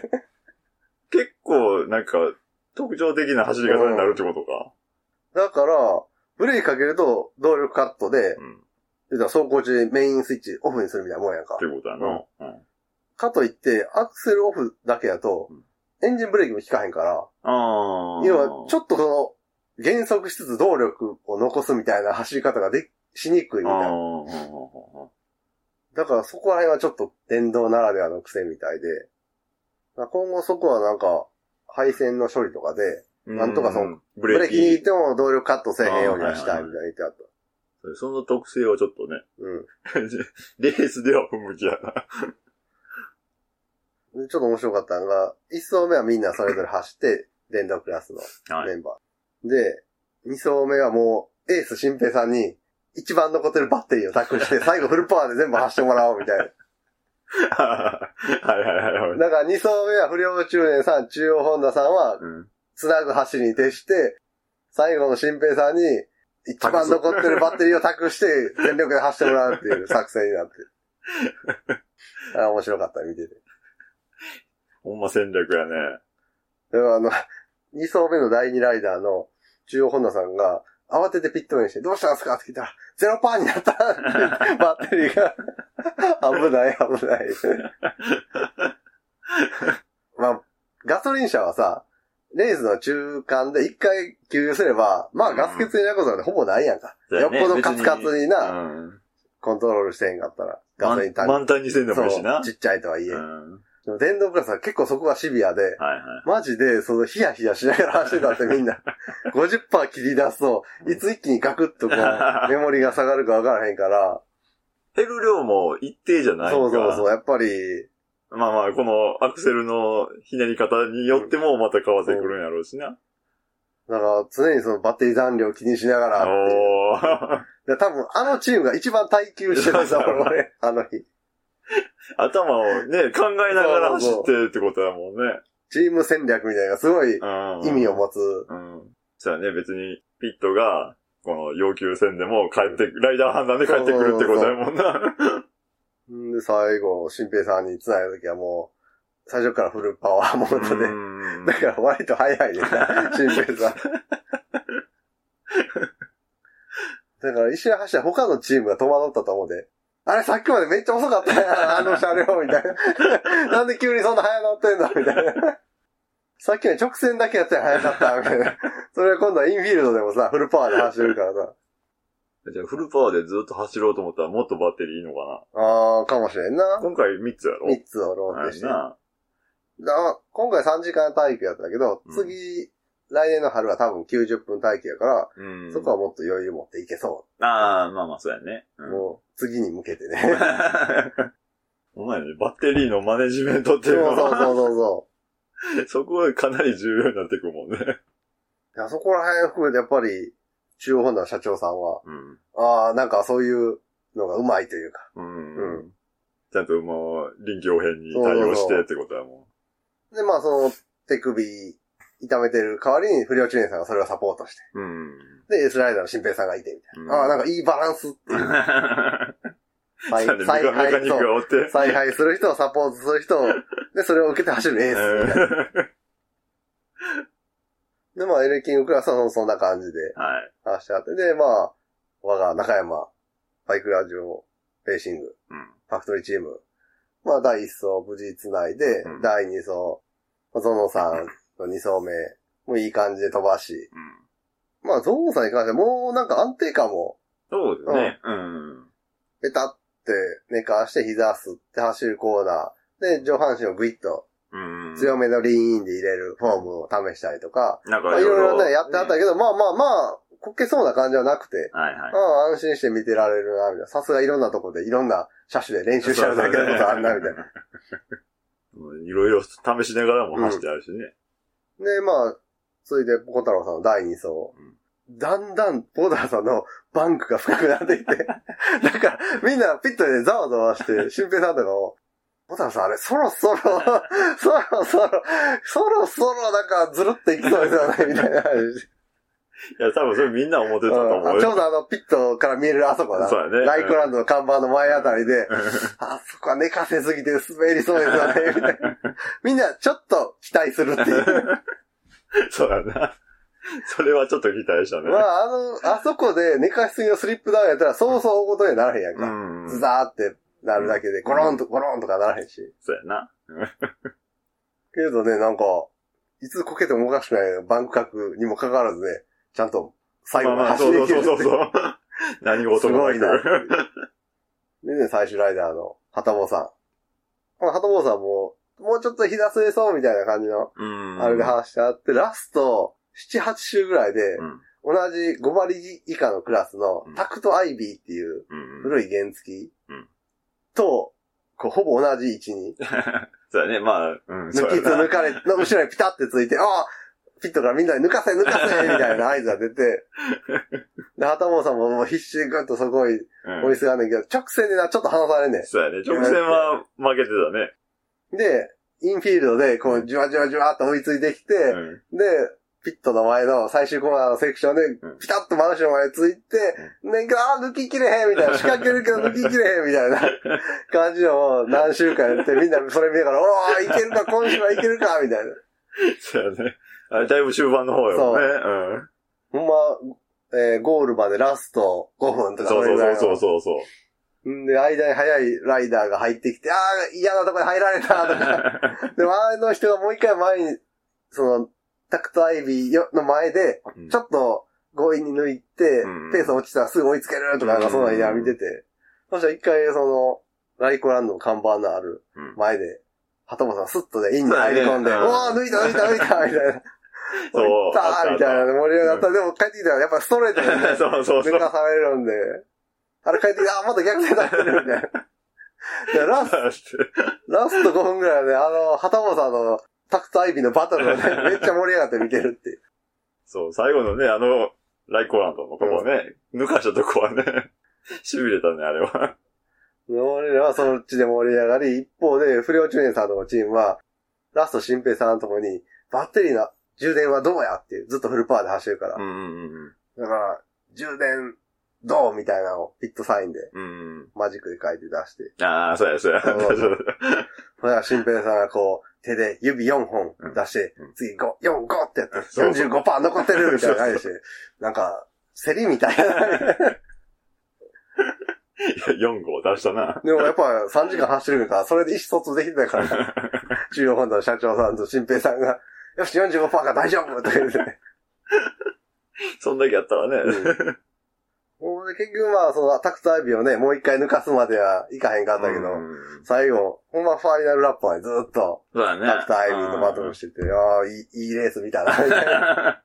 結構、なんか、特徴的な走り方になるってことか。だから、ブレーキかけると動力カットで、うん。走行中にメインスイッチオフにするみたいなもんやんかて。ことやな。うん。かといって、アクセルオフだけやとうん、エンジンブレーキも効かへんから、ああ。要は、ちょっとこの、減速しつつ動力を残すみたいな走り方がでしにくいみたいな。だからそこら辺はちょっと電動ならではの癖みたいで、まあ今後そこはなんか、配線の処理とかで、なんとかその、ブブレーキに行っキ。ても動力カットせえへんようにはしたいみたいな言ってあった。その特性はちょっとね、うん。*laughs* レースでは不向きやな。でちょっと面白かったのが、一走目はみんなそれぞれ走って、電動クラスのはい。メンバー。で、二走目はもう、エース新平さんに、一番残ってるバッテリーを託して、*laughs* 最後フルパワーで全部走ってもらおうみたいな。はいはいはいはい。だから2走目は不良中年さん、中央本田さんは、うん。つなぐ走りに徹して、最後の新平さんに、一番残ってるバッテリーを託して、全力で走ってもらうっていう作戦になって。あ面白かった、見てて。ほんま戦略やね。でもあの、2走目の第2ライダーの中央本田さんが、慌ててピットインして、どうしたんですか？って聞いたら、ゼロパーになった *laughs* バッテリーが。危ない、危ない。まあ、ガソリン車はさ、レースの中間で一回給油すれば、まあガス欠になることなんてほぼないやんか。そうやねよっぽどカツカツにうな、ん。コントロールしてへんかったら、ガソリンタン満タンにせんでク。もいいしな。ちっちゃいとはいえ。うん。でも電動クラスは結構そこがシビアで、はいはい。マジで、その、ヒヤヒヤしながら走るだってみんな、*laughs* 50%切り出すと、いつ一気にガクッとこう、*laughs* メモリが下がるかわからへんから、減る量も一定じゃないかそうそうそう、やっぱり、まあまあ、このアクセルのひねり方によってもまた変わってくるんやろうしな。だから常にそのバッテリー残量気にしながらっていうおー。で多分あのチームが一番耐久してたんだ俺、あの日。*laughs* 頭をね、考えながら走ってってことやもんね。チーム戦略みたいなすごいうん。意味を持つ。うん。そうやね、別に、ピットが、この要求戦でも帰って、ライダー判断で帰ってくるってことやもんな。んで、最後、新平さんに繋いだ時はもう、最初からフルパワーモードで。うんだから割と早いね *laughs* 新平さん。だから一瞬走ったら他のチームが戸惑ったと思うで。あれさっきまでめっちゃ遅かったやん、*laughs* あの車両、みたいな。*laughs* なんで急にそんな速なってんの？みたいな。*laughs* さっきは直線だけやったら速かった、みたいな。それは今度はインフィールドでもさ、フルパワーで走るからさ。じゃあフルパワーでずっと走ろうと思ったらもっとバッテリーいいのかあー、かもしれんなな。今回3つやろ？3つをローはいテして。な。だ今回3時間待機やったけど、うん次、来年の春は多分90分待機やから、うん。そこはもっと余裕持っていけそああ、まあまあ、そうやね。うう。んもう、次に向けてね。*laughs* お前ね、バッテリーのマネジメントっていうのは、そうそうそうそ *laughs* そこはかなり重要になってくるもんね。う。いやそこら辺含めてやっぱり、中央ホンダの社長さんは、うん。ああ、なんかそういうのがうまいというか。うん。うんちゃんともう、臨機応変に対応してってことやもで、まあその、手首、痛めてる代わりに不良中年さんがそれをサポートして。ん。うん。で、エースライダーの新平さんがいて、みたいな。うんああ、なんかいいバランスっていう。采 *laughs* ちゃんとメ采カメカニック配そうがおって。采配する人をサポートする人を、*laughs* で、それを受けて走るエースみたいな。で、まあ、エレキングクラスはそんな感じではい。走ってあって、で、まあ、我が中山、バイクラジオ、レーシング、うん。ファクトリーチーム、まあ、第1走無事繋いで、うん第2走、まあゾノさんの2走目、もういい感じで飛ばし、うん。まあ、ゾノさんに関してはもうなんか安定感も、そうですね。うん。ペタって寝かして膝吸って走るコーナー、で、上半身をグイッとうん。強めのリーンインで入れるフォームを試したりとか、なんかいろいろ。ね、やってあったけど、まあまあまあ、こけそうな感じはなくて、はいはいあ。あ、安心して見てられるな、みたいな。さすがいろんなとこでいろんな車種で練習してるだけのことあるな、みたいな。*laughs* *laughs* うんいろいろ試しながらも走ってあるしね。で、まあ、続いて、ポコ太郎さんの第2走。だんだん、ポコ太郎さんのバンクが深くなっていって、*laughs* だから、みんなピットでざわざわして、新平さんとかも、ポコ太郎さんあれ、そろそろ、そろそろ、そろそろ、なんか、ずるっていきそうですよね、みたいな話。いや、多分それみんな思ってたとうん思うよ。あちょうどあの、ピットから見えるあそこだ。そうやねライクランドの看板の前あたりで、あそこは寝かせすぎて滑りそうですよね、みたいな。みんな、ちょっと期待するっていう。*laughs* そうやな。それはちょっと期待したね。まあ、あの、あそこで寝かしすぎのスリップダウンやったら、そうそう大ことにはならへんやんうか。ん。ズザーってなるだけで、ゴロンとゴロンとかならへんし。そうやな。*laughs* けどね、なんか、いつこけてもおかしくないバンク角にもかかわらずね、ちゃんと最後まで走り切るそうそうそう。*laughs* 何事もなく。すごいな。*laughs* でね、最終ライダーの、はたぼうさん。このはたぼうさんも、もうちょっと膝据えそうみたいな感じの、うん。あれで走ってあって、ラスト、7、8周ぐらいで、うん。同じ5馬力以下のクラスのうんタクトアイビーっていううん。古い原付と、こうほぼ同じ位置に、*laughs* そうやね、まあ、うん。抜きつ抜かれ、の後ろにピタってついて、ああピットからみんなで抜かせ抜かせ *laughs* みたいな合図が出て、で、旗本さんももう必死でグッとそこにうん追いすがんねんけど、直線でな、ちょっと離されんねそうやね。直線は負けてたね。ん。で、インフィールドで、こう、じわじわじわっと追いついてきて、うん。で、ピットの前の最終コーナーのセクションでうん、ピタッと真後ろまでついて、ね、あー抜ききれへんみたいな、仕掛けるけど抜ききれへんみたいな *laughs* 感じのを何週間やって、みんなそれ見ながら、おー、いけるか、今週はいけるか、みたいな。そうやね。あれ、だいぶ終盤の方よね。うん。ほんま、えーゴールまでラスト5分とかそうそうそうそうう。そう。んで、間に速いライダーが入ってきて、あー、嫌なとこに入られた、とか。*laughs* で、周りの人がもう一回前に、その、タクトアイビーよの前で、うんちょっと強引に抜いて、うんペース落ちたらすぐ追いつけるとか、なんかそんなんや見てて。そしたら一回、その、ライコランドの看板のあるうん前で、鳩本さんスッとね、インに入り込んで、そうわー抜いた抜いた抜いたみたいな。*laughs* そう *laughs* いったーみたいなの盛り上がった。でも帰ってきたらやっぱストレートでね、*laughs* そうそうそう抜。かされるんで、あれ帰ってきて、あ、また逆転されてるみたいな。でラスラスト5分ぐらいで、あの、旗本さんのタクトアイビーのバトルがね、めっちゃ盛り上がって見てるっていう。そう、最後のね、あの、ライコランドのとこね、抜かしたとこはね、痺れたね、あれは。俺らはそっちで盛り上がり、一方で、不良中年さんとのチームは、ラスト新平さんのとこに、バッテリーの充電はどうやっていう、ずっとフルパワーで走るから。うんうんだから、充電どうみたいなのをピットサインで、うん。うん。マジックで書いて出して。ああ、そうや、そうや。そうそう *laughs* それから新平さんがこう、手で指4本出して、うん次5、4、5ってやって、そうそう45%残ってるみたいな感じで、なんか、競りみたいな。いや、4号出したな。でもやっぱ3時間走るから、それで意思疎通できてたから、*laughs* 中央本土の社長さんと新平さんが、よし、45%が大丈夫とか言って。そんだけやったらね。ほんで結局まあ、そのタクトアイビーをね、もう一回抜かすまではいかへんかったけど、最後、ほんまファイナルラップまでずっと、そうね。タクトアイビーとバトルしてて、ああ、いい、いいレース見たな、みたいな。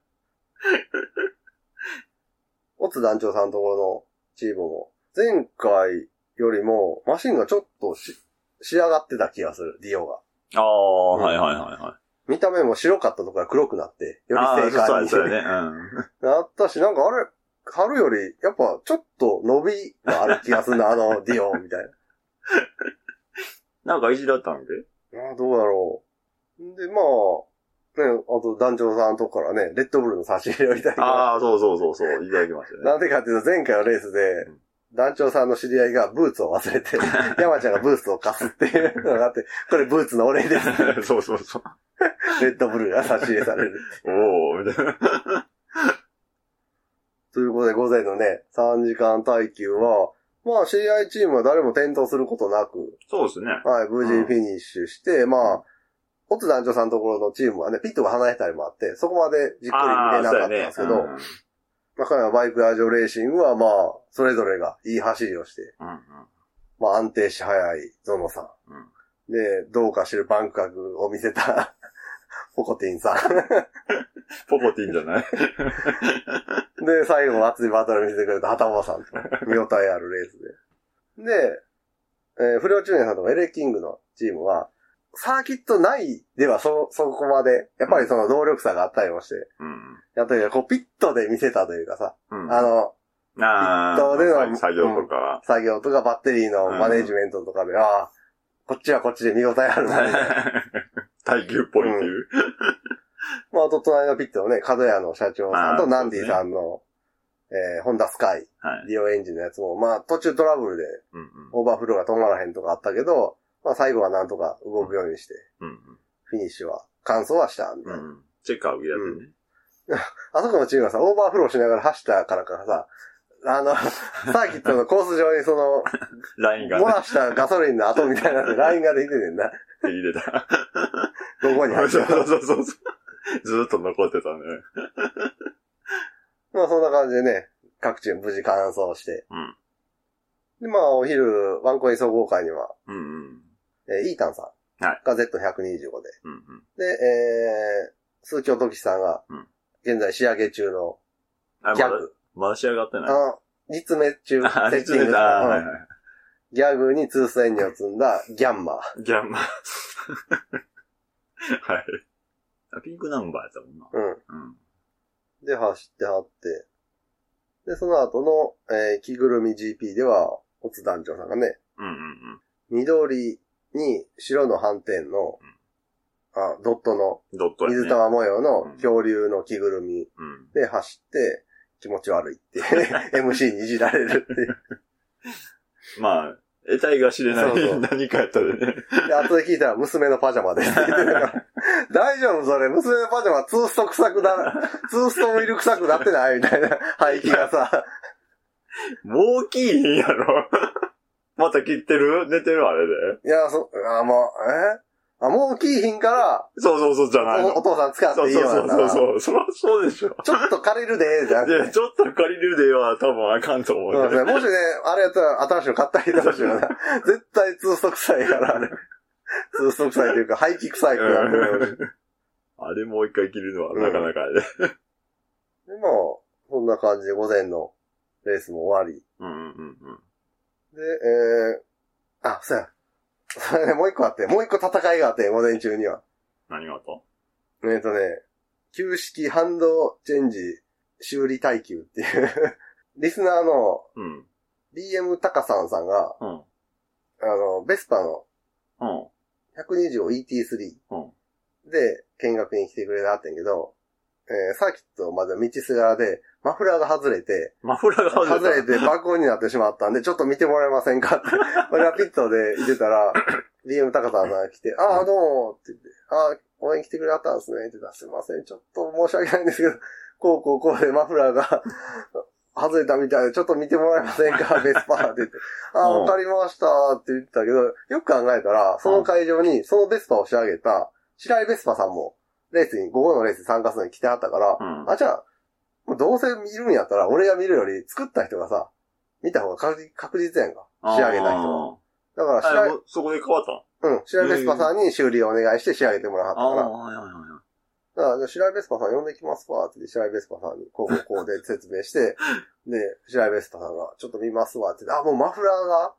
オツ団長さんのところのチームも、前回よりも、マシンがちょっとし、仕上がってた気がする、ディオが。ああ、はいはいはいはい。見た目も白かったところが黒くなって、よりああ、正解にね。*laughs* うん。なったし、なんかあれ、春より、やっぱちょっと伸びがある気がするな、*laughs* あのディオみたいなんか意地だったんけな。あどうだろう。で、まあ、ね、あと団長さんのとこからね、レッドブルの差し入れをいただきましああ、そうそうそうそう、いただきましたた。ね。なんでかっていうと、前回のレースでうん、団長さんの知り合いがブーツを忘れて、*laughs* 山ちゃんがブーツを貸すっていうのがあって、これブーツのお礼です。そうそうそう。*laughs* レッドブルが差し入れされる。*laughs* おおみたいな。*laughs* ということで、午前のね、3時間耐久は、まあ、知り合いチームは誰も転倒することなく、そうですね。はい、無事にフィニッシュして、まあ、オツ団長さんのところのチームはね、ピットが離れたりもあって、そこまでじっくり見れなかったんですけど、あーそうやねまあ、彼らバイクラジオレーシングはまあ、それぞれがいい走りをして、うんうんまあ安定し早いゾノさうんん。で、どうか知るバンク角を見せたポコティンさ *laughs* ポコティンじゃない？ん。*laughs* で、最後熱いバトル見せてくれた畑本さんと見応えあるレースで。で、えー不良中年さんとかエレキングのチームは、サーキット内ではそ、そこまで、やっぱりその動力差があったりもして、うん。やったり、こうピットで見せたというかさ、うん。あの、あピットでのあ、作業とか。作業とかバッテリーのマネジメントとかで、ああ、こっちはこっちで見応えあるな、みたいな。耐久っぽいっていう。まあ、あと隣のピットのね、角屋の社長さんとナンディさんの、えー、ホンダスカイ、はい。リオエンジンのやつも、まあ、途中トラブルでうんうん。オーバーフローが止まらへんとかあったけど、まあ、最後はなんとか動くようにして、うんフィニッシュは、完走はした、みたいな。うん。うん。チェッカー受けやってね。*laughs* あそこのチームはさ、オーバーフローしながら走ったからかさ、あの、*laughs* サーキットのコース上にその、ラインがね漏、らしたガソリンの跡みたいな *laughs* ラインができてんねんな。入れた。どこに入ってそうるそうそうそう。ずーっと残ってたね。まあそんな感じでね、各チーム無事完走して。うんで、まあお昼、ワンコイン総合会には、うんうん。えーイータンさんはいが Z125 で。うんうん。で、えー、鈴木音樹さんがうん、現在仕上げ中のギャグ。、まだ仕上がってない。あの、実名中、あ、セッティング実名だ。はいうんはい。ギャグに通線にを積んだギャンマー。ギャンマ。*laughs* はい。あピンクナンバーやったもんな。うん。うん。で、走ってはって。で、その後の、えー着ぐるみ GP では、オツ団長さんがね、うんうんうん。緑に白の斑点の、あ、ドットのドットやね。水玉模様のうん恐竜の着ぐるみうん。で走って気持ち悪いって *laughs* MC にいじられるって。まあ、得体が知れないそうそう何かやったでね。で、後で聞いたら娘のパジャマですって言ってたから、*laughs* 大丈夫それ、娘のパジャマツースト臭くな、ツーストミル臭くなってないみたいな排気がさ、もうきいひんやろ。*laughs* また切ってる？寝てる？あれで。いや、そ、あ、もう、え？あ、もうキーひんから、そうそうそうじゃないの。おお父さん使ってそうそういいよなそうそう。そりゃそうでしょ。ちょっと借りるで、じゃん。いや、ちょっと借りるでは多分あかんと思うそうね。もしね、あれやったら新しいの買ってあげてほしいよな。絶対ツースト臭いから、あれ。ツースト臭いというか、排気臭いから、ね。うんあれもう一回切るのはなかなかやで。で、まあ、そんな感じで午前のレースも終わり。うんうんうんうん。で、えー、あ、そうや。それね、もう一個あって、もう一個戦いがあって、午前中には。何があった？えっ、とね、旧式ハンドチェンジ修理耐久っていう、*laughs* リスナーのうん。BM タカさんさんが、うん。あの、ベスパのうん。120 ET3 うん。で見学に来てくれてはってんけど、えーサーキットまで道すがらで、マフラーが外れて、マフラーが外れた。外れて爆音になってしまったんで、ちょっと見てもらえませんかって。*laughs* 俺がピットでいてたら、*laughs* BM 高さんが来て、ああ、どうもって言って、ああ、応援来てくれはったんですねって言ったら、すいません、ちょっと申し訳ないんですけど、こうこうこうでマフラーが *laughs* 外れたみたいで、ちょっと見てもらえませんか？ベスパーって言って、あわかりましたって言ってたけど、よく考えたら、その会場にそのベスパを仕上げた、白井ベスパさんも、レースに、午後のレースに参加するのに来てはったから、うん。あ、じゃあ、もうどうせ見るんやったら、俺が見るより作った人がさ、見た方が確実やんか。仕上げた人は。だからあー。あ白井、もうそこで変わったの？うん、白井ベスパさんに修理をお願いして仕上げてもらはったああ、から。はいはいはいはい。だから、ベスパさん呼んできますわ、って白井ベスパさんに、こうこうで説明して、*laughs* で、白井ベスパさんが、ちょっと見ますわ、ってあ、もうマフラーが、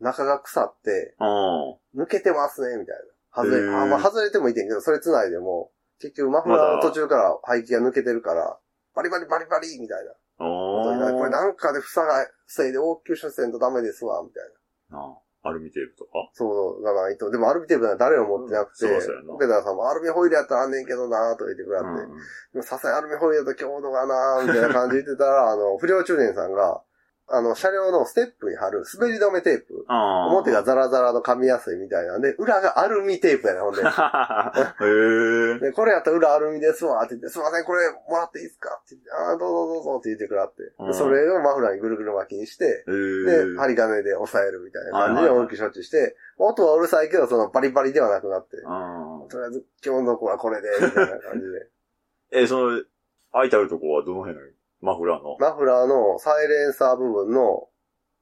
中が腐って、うん。抜けてますね、みたいな。外れ、あ、まあ外れてもいいけんけど、それ繋いでも、結局マフラーの途中から排気が抜けてるから、バリバリバリバリみたいな。ことになるこれあなんかで塞が、防いで応急処せんとダメですわ、みたいな。あ。アルミテープとか？そう、がないと。でもアルミテープなんて誰も持ってなくて、うんそうそうやなオペダーさんもアルミホイルやったらあんねんけどなと言ってくれて、うんでもさすがにアルミホイルだと強度がなみたいな感じで言ってたら、あの、不良中年さんが、あの、車両のステップに貼る滑り止めテープ。表がザラザラの噛みやすいみたいなんで、裏がアルミテープやね、ほんで。*laughs* へえ。で、これやったら裏アルミですわ、って言って、すいません、これもらっていいですか？って言って、ああ、どうぞどうぞって言ってくらって。それをマフラーにぐるぐる巻きにして。で、針金で押さえるみたいな感じで大きい処置して、音はうるさいけど、そのバリバリではなくなって、あとりあえず今日の子はこれで、みたいな感じで。*laughs* えー、その、開いてあるとこはどの辺なのマフラーの。マフラーのサイレンサー部分の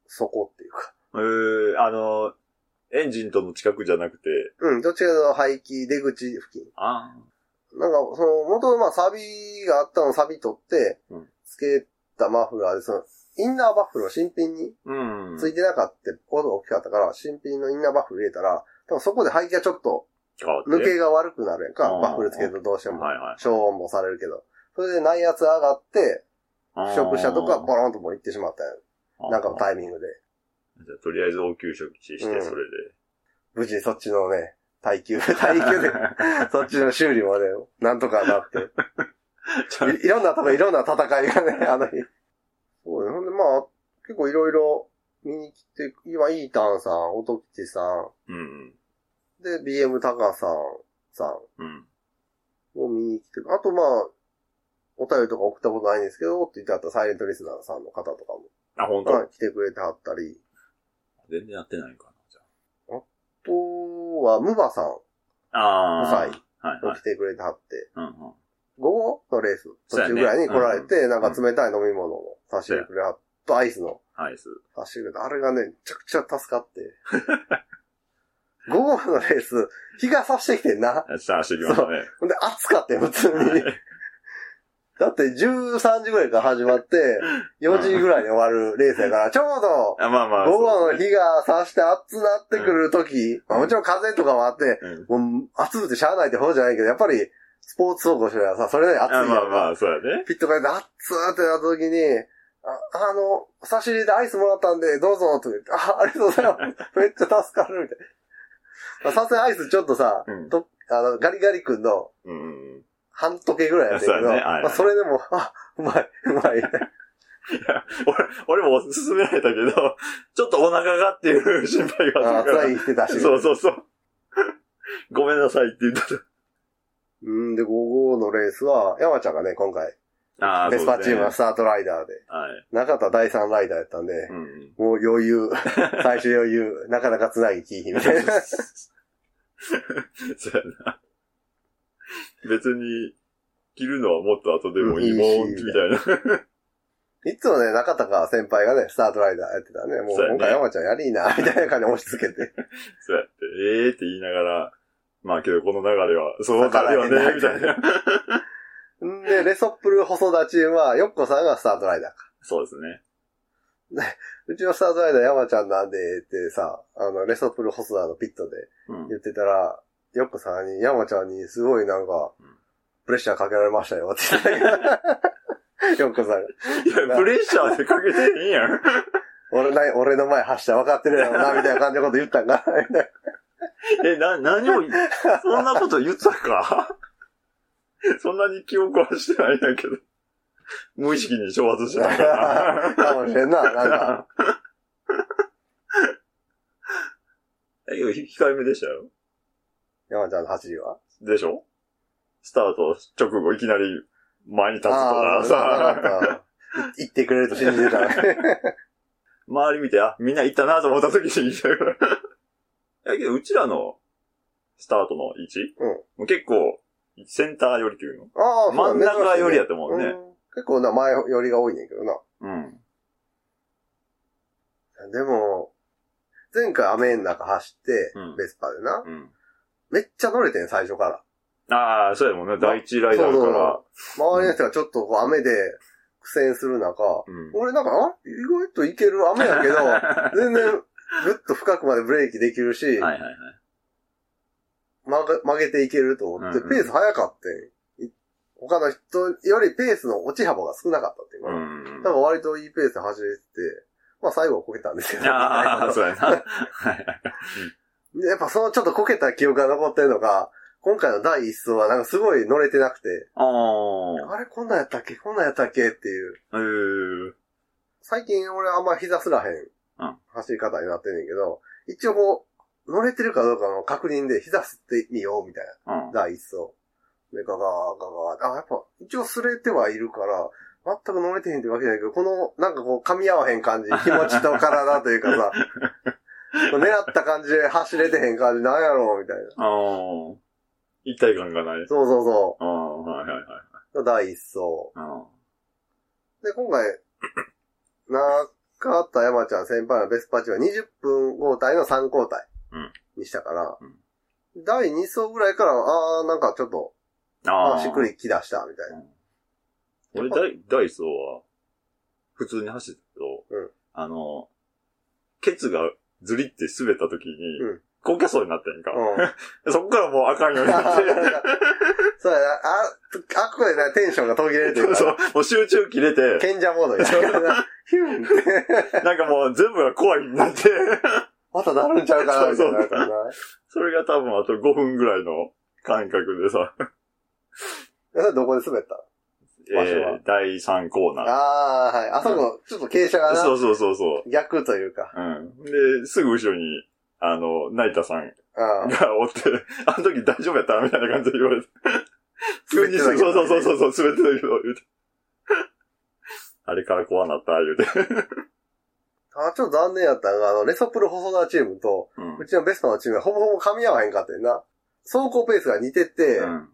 底っていうか、えー、あの、エンジンとの近くじゃなくて、うん、どっちかというと排気出口付近。あなんか、その、元々まあサビがあったのをサビ取ってうん、つけたマフラーで、その、インナーバッフルを新品にあ。うん。ついてなかった、音が大きかったから、新品のインナーバッフル入れたら、多分そこで排気がちょっと。抜けが悪くなるやんか、うんバッフルつけるとどうしても。消音もされるけど。それで内圧上がって、腐食したとこはボロンともう行ってしまったよ。なんかのタイミングで。じゃあとりあえず応急処置して、うんそれで。無事そっちのね、耐久、*laughs* 耐久で、そっちの修理もね、なんとかなって。*laughs* いいろんなとこ、いろんな戦いがね、*laughs* あの日。そうね。ほんでまあ、結構いろいろ見に来て、今、イータンさん、音吉さん、うん。で、BM タカさんさんうん。も見に来て、あとまあ、お便りとか送ったことないんですけど、って言ってあったサイレントリスナーさんの方とかも、あ、本当？はい来てくれてはったり、全然やってないかな、じゃあとは、ムバさんあ。ああ。夫妻はいはい。も来てくれてはって、うんうん。午後のレース、途中ぐらいに来られて、なんか冷たい飲み物を差し入れてくれはっと、アイスのアイス。差し入れて、あれがね、めちゃくちゃ助かって。*laughs* 午後のレース、日が差してきてんな。シャーしてきましたね。ほんで、暑かったよ、普通に。だって13時ぐらいから始まって、4時ぐらいに終わるレースやから、ちょうど。午後の日が差して暑なってくるとき、まあもちろん風とかもあって、うん。もう暑くてしゃあないって方じゃないけど、やっぱりスポーツ走行してたらさ、それなりに暑いまあまあ、そうやね。ピット帰って、あっつーってなった時に、あ、あの、差し入れでアイスもらったんで、どうぞって言って、あ、ありがとうございます。*laughs* めっちゃ助かる、みたいな。さすがにアイスちょっとさ、うんとあの、ガリガリ君のうん。半時計ぐらいやってるけど、ねはいはいまあ、それでも、あ、うまい、うまい。*laughs* 俺、俺も勧められたけど、ちょっとお腹がっていう心配があつらあるから。いしてたし。そうそうそう。ごめんなさいって言ったうん、で、55のレースは、山ちゃんがね、今回、ら。あベスパチームはそスタートライダーで、はい。中田第3ライダーやったんで、うん。もう余裕、最終余裕、なかなか繋ぎきいひんみたいな。*laughs* そうやな。*laughs* 別に、着るのはもっと後でもいいうんもん、みたいな。いつもね、中田か先輩がね、スタートライダーやってたね。もう今回山ちゃんやりーな、*laughs* みたいな感じで押し付けて。そうやって、ええーって言いながら、まあけどこの流れは、そうなるよね、みたいな。んで、レソップル細田チームは、よっこさんがスタートライダーか。そうですね。うちのスタートライダー山ちゃんなんでってさ、あの、レソップル細田のピットでうん。言ってたら、よっこさんに、山ちゃんにすごいなんかうん、プレッシャーかけられましたよって言ってたよっこさんが。いや、プレッシャーでかけてへんやん。俺な、俺の前走ったら分かってるやろな、*laughs* みたいな感じのこと言ったんかな、みたいえ、な、何を、そんなこと言ってたか？そんなに記憶はしてないんだけど。無意識に挑発してたかな。かもしれんな、なんか。*laughs* ら。え、控えめでしたよ。山ちゃんの走りは？でしょ？スタート直後いきなり前に立つとかさ、った。言ってくれると信じてたね。*laughs* 周り見て、あ、みんな行ったなと思った時に言 *laughs* い。やけど、うちらのスタートの位置、うん結構、センター寄りっていうの？ああ、真ん中寄りやと思うねん結構な、前寄りが多いねんけどな。うん。でも、前回雨の中走って、うんベスパでな。うん。めっちゃ乗れてん、最初から。ああ、そうやもんね。第一ライダーから。周りの人がちょっとこう雨で苦戦する中、うん。俺なんか、あ意外といける雨やけど、*laughs* 全然、ぐっと深くまでブレーキできるし、はいはいはい。曲げ曲げていけると思って、うんうんペース速かってん。い他の人よりペースの落ち幅が少なかったっていうかな。うん。だから割といいペースで走れてて、まあ最後はこけたんですけど。ああ、そうやな。*laughs* はいはい。でやっぱそのちょっとこけた記憶が残ってるのが、今回の第一走はなんかすごい乗れてなくて、ああ。あれこんなんやったっけ？こんなんやったっけ？っていう。えー。最近俺あんま膝すらへんうん走り方になってんねんけど、一応こう、乗れてるかどうかの確認で膝吸ってみようみたいな。うん。第一走。で、ガガーガガー。あ、やっぱ一応擦れてはいるから、全く乗れてへんってわけじゃないけど、この、なんかこう、噛み合わへん感じ、気持ちと体というかさ、*laughs* 狙った感じで走れてへん感じなんやろうみたいな。ああ。一体感がない。そうそうそああ、はいはいはい。う。第一走。あで、今回、*coughs* 中田山ちゃん先輩のベスパチは20分交代の3交代にしたから、第2走ぐらいから、あーなんかちょっと、あ。あしっくり来だしたみたいな。俺、ダイ、ダイソーは、普通に走ったけど、うんあの、ケツがずりって滑った時に、うんこけそうになったんやんか。うん。*laughs* そこからもうあかんようになって。*laughs* そうやな。あ、あっこでな、テンションが途切れるというか、*laughs* そう、もう集中切れて、賢者モードにな。ヒュンって。なんかもう全部が怖いになって、またなるんちゃうかな、みたいになるからな。それが多分あと5分ぐらいの感覚でさ、それどこで滑った？え場所はー、第3コーナー。ああ、はい。あそこ、ちょっと傾斜がな、そうそうそうそう。逆というか。うん。で、すぐ後ろに、あの、成田さん。がおって、あの時大丈夫やったみたいな感じで言われて。*laughs* 急に、そうそうそうそう、滑ってたけど、言うて。あれから怖なった、言うて。あ、ちょっと残念やったのが、あの、レソプル細田チームと、うちのベストのチームがほぼほぼ噛み合わへんかったよな。走行ペースが似てて、うん。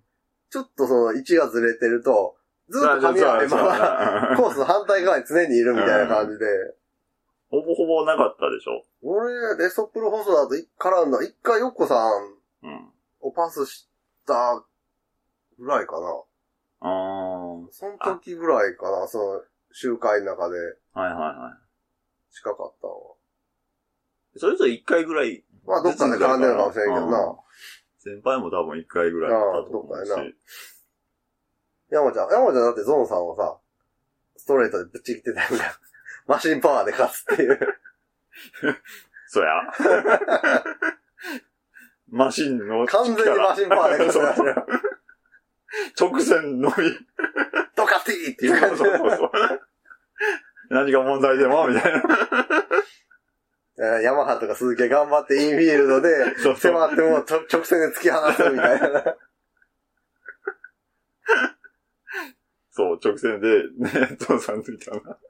ちょっとその位置がずれてると、ずっと噛み合わへんまま、コースの反対側に常にいるみたいな感じで、ほぼほぼなかったでしょ？俺、レソプル細田と一絡んだ、一回ヨッコさんうん。をパスしたぐらいかな。あー。その時ぐらいかな、その集会の中ではいはいは近かったのは。い。それぞれ一回ぐらい。まあどっかで絡んでるかもしれんけどなうん。先輩も多分一回ぐらいだったと思うしああどっかやな山ちゃん、山ちゃんだってゾンさんをさ、ストレートでぶっちぎってたよね。*laughs* マシンパワーで勝つっていう。そや。*laughs* マシンの完全にマシンパワーで勝つそうよ。直線のみ。ドカティーっていう感じそうそうそう何が問題でも、みたいな。えーヤマハとか鈴木が頑張ってインフィールドで迫っても直線で突き放すみたいな。そう、直線で、ね、父さんついたな。*laughs*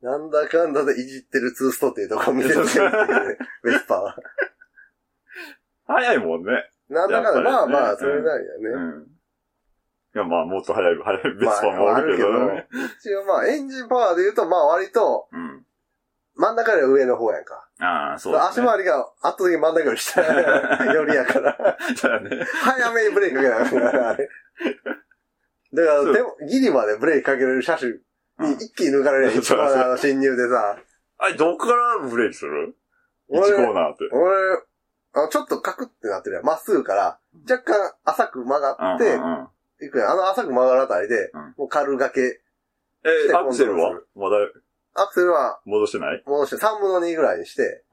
なんだかんだでいじってるツーストっていうとこ見せてるね、*laughs* ベスパは。早いもんね。なんだかんだ、ねまあまあ、それなりだうよね。ん。いや、まあ、もっと早い、早いベスパまあ、もあるけどあね。るけど、一応まあ、エンジンパワーで言うと、まあ割と、うん。真ん中より上の方やんか。ああ、そうです足ね。回りが圧倒的に真ん中より下よりやから、*laughs* ね。早めにブレーキかけなから、あれ。だから、でも、ギリまでブレーキかけれる車種に一気に抜かれるやん、侵入でさ。*laughs* あれ、どこからブレーキする ?1 俺コーナーって。俺、あのちょっとカクってなってるやん。まっすぐから、若干浅く曲がって、うんうんうん行くやん。あの浅く曲がるあたりで、うんもう軽がけ。えー、アクセルは？まだ？アクセルは戻してない？戻して3分の2ぐらいにして。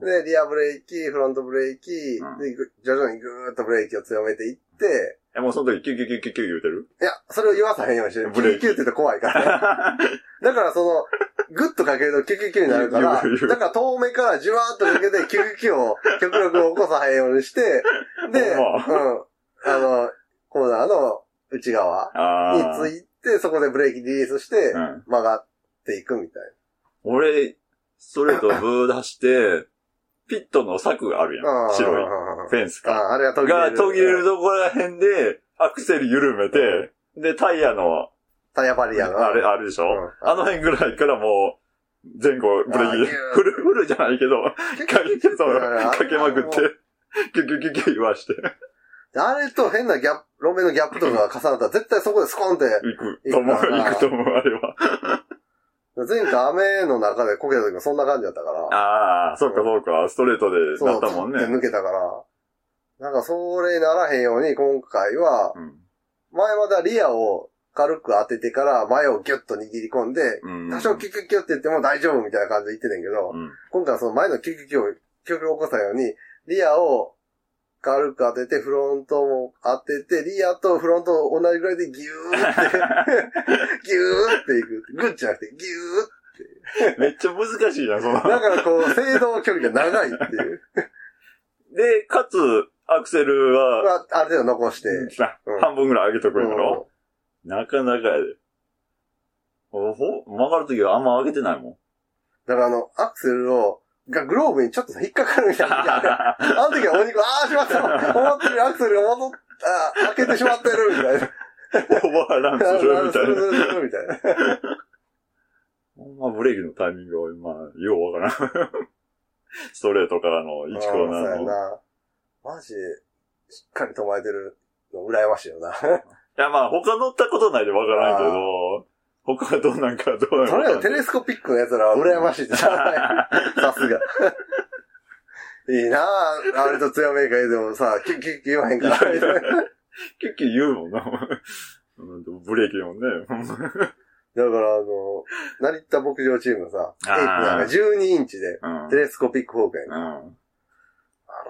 で、リアブレーキ、フロントブレーキ、うん徐々にぐーっとブレーキを強めていって、え、もうその時、キュキュキュキュキュ言うてる？いや、それを言わさへんようにしてる。ブレーキキューキューって言うと怖いから。*laughs* だからその、グッとかけるとキュキュキュになるから、だから遠目からじわーっとかけてキュキュキュを極力起こさへんようにして、*laughs* で、ほうんん。あの、コーナーの内側に。ついて、そこでブレーキリリースしてう、ん。曲がっていくみたい俺、ストレートブー出して、ピットの柵があるやな。ん。白い。い。フェンスか。ああれが途切れがる。途切れるところら辺で、アクセル緩めて、で、タイヤの、タイヤバリアが。あれ、あるでしょ、うんあの辺ぐらいからもう、前後ブレーキフル、フルじゃないけど、かけ、かけまくって、キュキュキュキュ言わして、あれと変なギャップ、路面のギャップとかが重なったら絶対そこでスコーンって、行くと思う、行くと思う、あれは。前回雨の中でこけた時もそんな感じだったから。ああ、そっかそっか、ストレートでなったもんね。抜けたから。なんかそれならへんように今回は、うん前まではリアを軽く当ててから前をギュッと握り込んで、うん。多少キュキュキュって言っても大丈夫みたいな感じで言ってたんやけど、うん。今回はその前のキュキュキュを極力起こさないように、リアを軽く当てて、フロントも当てて、リアとフロント同じぐらいでギューって、*laughs* ギューっていく。グッじゃなくて、ギューめっちゃ難しいな、その。だからこう、制動距離が長いっていう。*laughs* で、かつ、アクセルは、はある程度残して。なうん半分ぐらい上げとくんやうんろ、なかなかやで。ほほ曲がるときはあんま上げてないもん。だからあの、アクセルを、がグローブにちょっと引っかかるみたいな。*laughs* あの時はお肉、ああ、しまった思ってるアクセルが戻った、開けてしまってるみたいな。オーバーランするみたいな。みたいな。まブレーキのタイミングは、まあ、ようわからん。ストレートからの1コーナーの。いな。マジで、しっかり止まれてるの羨ましいよな。や、まあ、他乗ったことないでわからんけど、他はどうなんかどうなんかそれはテレスコピックのやつらは羨ましい。*laughs* さすが。いいなぁ。あれと強めか言うてもさ、キュッキュッキュ言わへんから。いやいやキュッキュ言うもんな。ブレーキもんね。だからあの、成田牧場チームのさ、エイプあーなんか12インチでうん。テレスコピックフォークやん。あ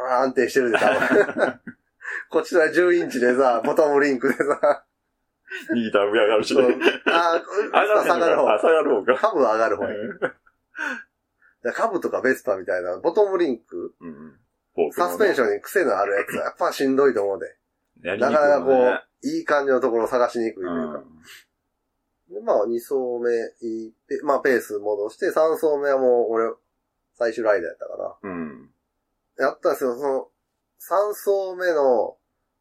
ら安定してるで、多分。*laughs* こっちは10インチでさ、ボトムリンクでさ、握ったら上上がるしね。あー、上がる下がる方。下がる方か。カブは上がる方や。カブとかベスパみたいな、ボトムリンク、うん。サスペンシションに癖のあるやつはやっぱしんどいと思うで。ョンなかなかこう、う、いい感じのところを探しにくいというか。うん。でまあ、2走目、いいペまあ、ペース戻して、3走目はもう、俺、最終ライダーやったかうん。ら。やったんですよ、その、3走目の、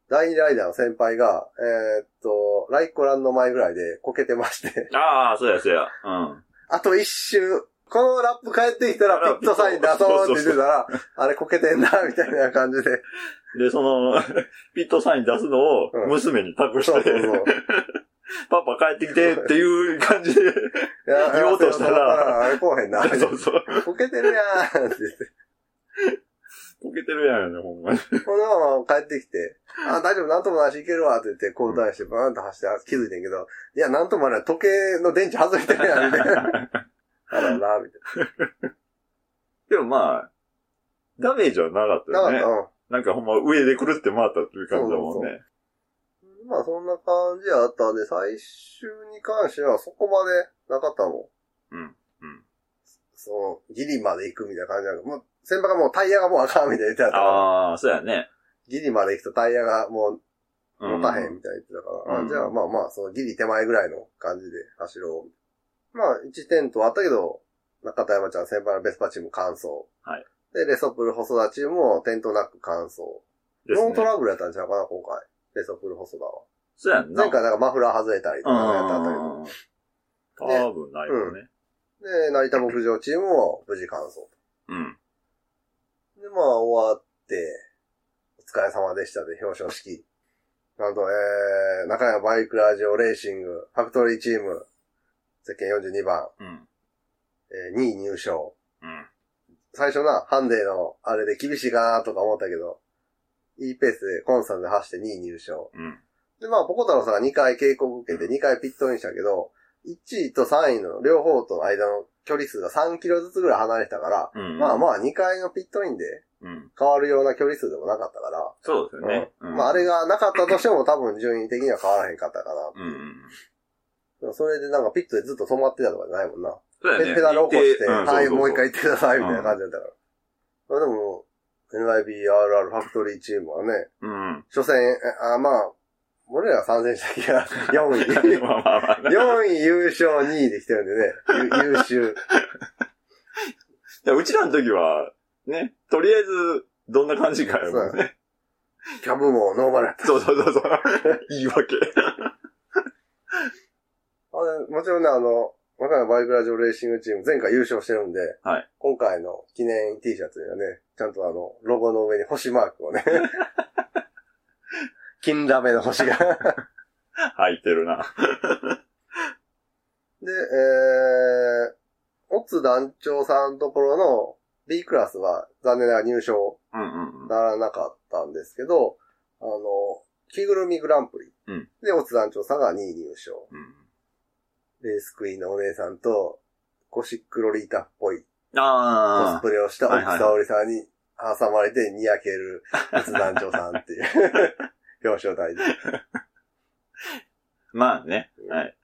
第2ライダーの先輩が、えーっと、ライコランの前ぐらいでこけてまして、ああ、そうやそうや。うん。あと一周、このラップ帰ってきたらピットサイン出そうって言ってたら、あれこけてんな、みたいな感じで。で、その、*laughs* ピットサイン出すのをうん娘に託して、そうそうそう。*laughs* パパ帰ってきてっていう感じで、言おうとしたらあれこうへんな。*laughs* そうそう。こけてるやんって言って。こけてるやんね、ほんまマジで。ほんで、まあ、帰ってきて、あ、大丈夫、なんともないし、いけるわ、って言って、交代して、バーンと走って気づいてんけど、いや、なんともない、時計の電池外れてるやん、みたいな。*laughs* あらら、みたいでもまあ、ダメージはなかったな。よね。なかった、なんかほんま上で狂って回ったっていう感じだもんね。うん。まあ、そんな感じやったんで、最終に関してはそこまでなかったもん。うん。うん。その、ギリまで行くみたいな感じなんか、もう、先輩がもうタイヤがもうあかんみたいな言ってたから、ああ、そうやね。ギリまで行くとタイヤがもううん持たへんみたいな言ってたから、うんあじゃあまあまあ、そのギリ手前ぐらいの感じで走ろう。まあ、1転倒あったけど、中田山ちゃん先輩のベスパチーム完走。はい。で、レソプル細田チームも転倒なく完走。ノートラブルやったんちゃうかな、今回。レソプル細田は。そうやんな。前回なんかマフラー外れたりとかやったあったけど。うん。多分ないよね。で、成田牧場チームも無事完走。うん。で、まあ、終わって、お疲れ様でしたで表彰式。なんと、えー、中山バイクラジオレーシング、ファクトリーチーム、石鹸42番、うん。えー2位入賞。うん。最初な、ハンデのあれで厳しいかなとか思ったけど、いいペースでコンスタントで走って2位入賞。うん。で、まあ、ポコ太郎さんが2回警告受けて2回ピットインしたけど、1位と3位の両方との間の距離数が3キロずつぐらい離れてたから、うん。まあまあ2回のピットインでうん。変わるような距離数でもなかったから、そうですよね。うんまああれがなかったとしても多分順位的には変わらへんかったかうん。うん。な。それでなんかピットでずっと止まってたとかじゃないもんな。そうやね。ペペダル起こして、うんはい、もう一回行ってくださいみたいな感じだったから。まあでも、NIBRR ファクトリーチームはね、うん。初戦、えあまあ、俺らが参戦した時は4位。まあまあまあね。4位優勝2位で来てるんでね、ゆ *laughs* 優秀。いやうちらの時は、ね、とりあえず、どんな感じかやもんね。キャブもノーマルやった。そうそうそうそう。*laughs* 言い訳。あれもちろんね、あの、若山バイクラジオレーシングチーム前回優勝してるんで、はい今回の記念 T シャツにはね、ちゃんとあの、ロゴの上に星マークをね、*laughs* 金ラメの星が。入ってるな。*laughs* で、えー、オツ団長さんのところの B クラスは残念ながら入賞うんうんうん。ならなかったんですけど、あの、着ぐるみグランプリ。うんで、オツ団長さんが2位入賞。うんレースクイーンのお姉さんと、ゴシックロリータっぽいコあスプレをした奥沙織さんに挟まれてにやける仏団長さんっていう *laughs* 表彰台で。あ。*laughs* まあね。はい。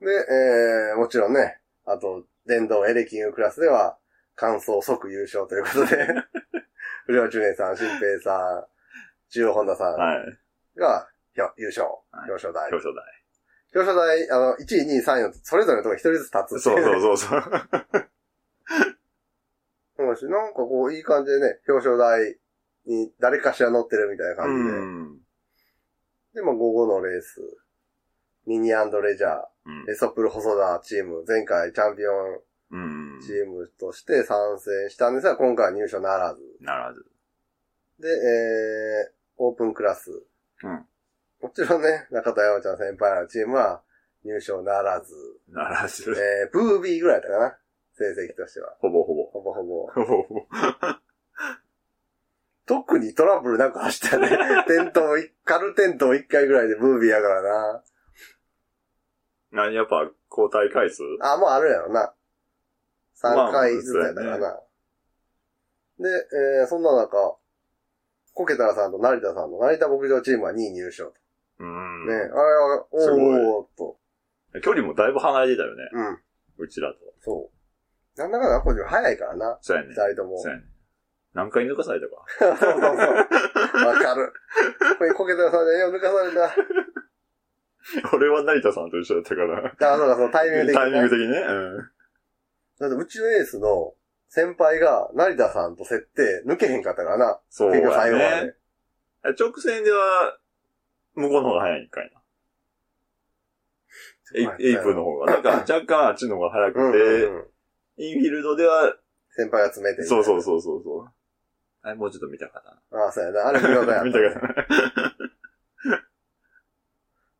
で、えー、もちろんね、あと、電動エレキングクラスでは、完走即優勝ということで、*laughs* 不良中年さん、新平さん、中央本田さはい。んが、ひょ優勝、はい表彰台。表彰台。表彰台、あの、1位、2位、3位の、それぞれのところ一人ずつ立つそうう。そうそうそう。そうしなんかこう、いい感じでね、表彰台に誰かしら乗ってるみたいなう感じで。ん。で、まあ、午後のレース、ミニレジャー、うんレソプル細田チーム、前回チャンピオンうん。チームとして参戦したんですが、今回は入賞ならず。ならず。で、えー、オープンクラス。うん。もちろんね、中田山ちゃん先輩のチームは入賞ならず。ならず。えー、ブービーぐらいだったかな。成績としては。ほぼほぼ。ほぼほぼ。ほぼほぼ。特にトラブルなく走ったね。*laughs* 転倒い、軽転倒1回ぐらいでブービーやからな。何やっぱ交代回数？あ、もうあるやろな。3まあ回ずつやったからな。で、えー、そんな中、コケタラさんと成田さんの成田牧場チームは2位入賞と。うん。ね、あれは、おすごいーっと。距離もだいぶ離れてたよね。うん、うちらと。そう。なんだかんだこっちは早いからな。そうやね二。人とも。そうやね。何回抜かされたか。そうそうそう。わかる。これコケタラさんで、よ、抜かされた。俺は成田さんと一緒だったから。あ、そうか、そのタイミング的に、タイミング的にね。うん。だってうちのエースの先輩が成田さんと設定抜けへんかったからな。そう結局最後まやで。ね。直線では、向こうの方が早いんかいな。エイプの方が。なんか *clears throat* 若干あっちの方が早くうんて、うんうん。インフィールドでは、先輩が詰めて。そうそうそうそうそう。あれもうちょっと見たかああ、そうやな。あれ見事やな。った見たかった *laughs* な。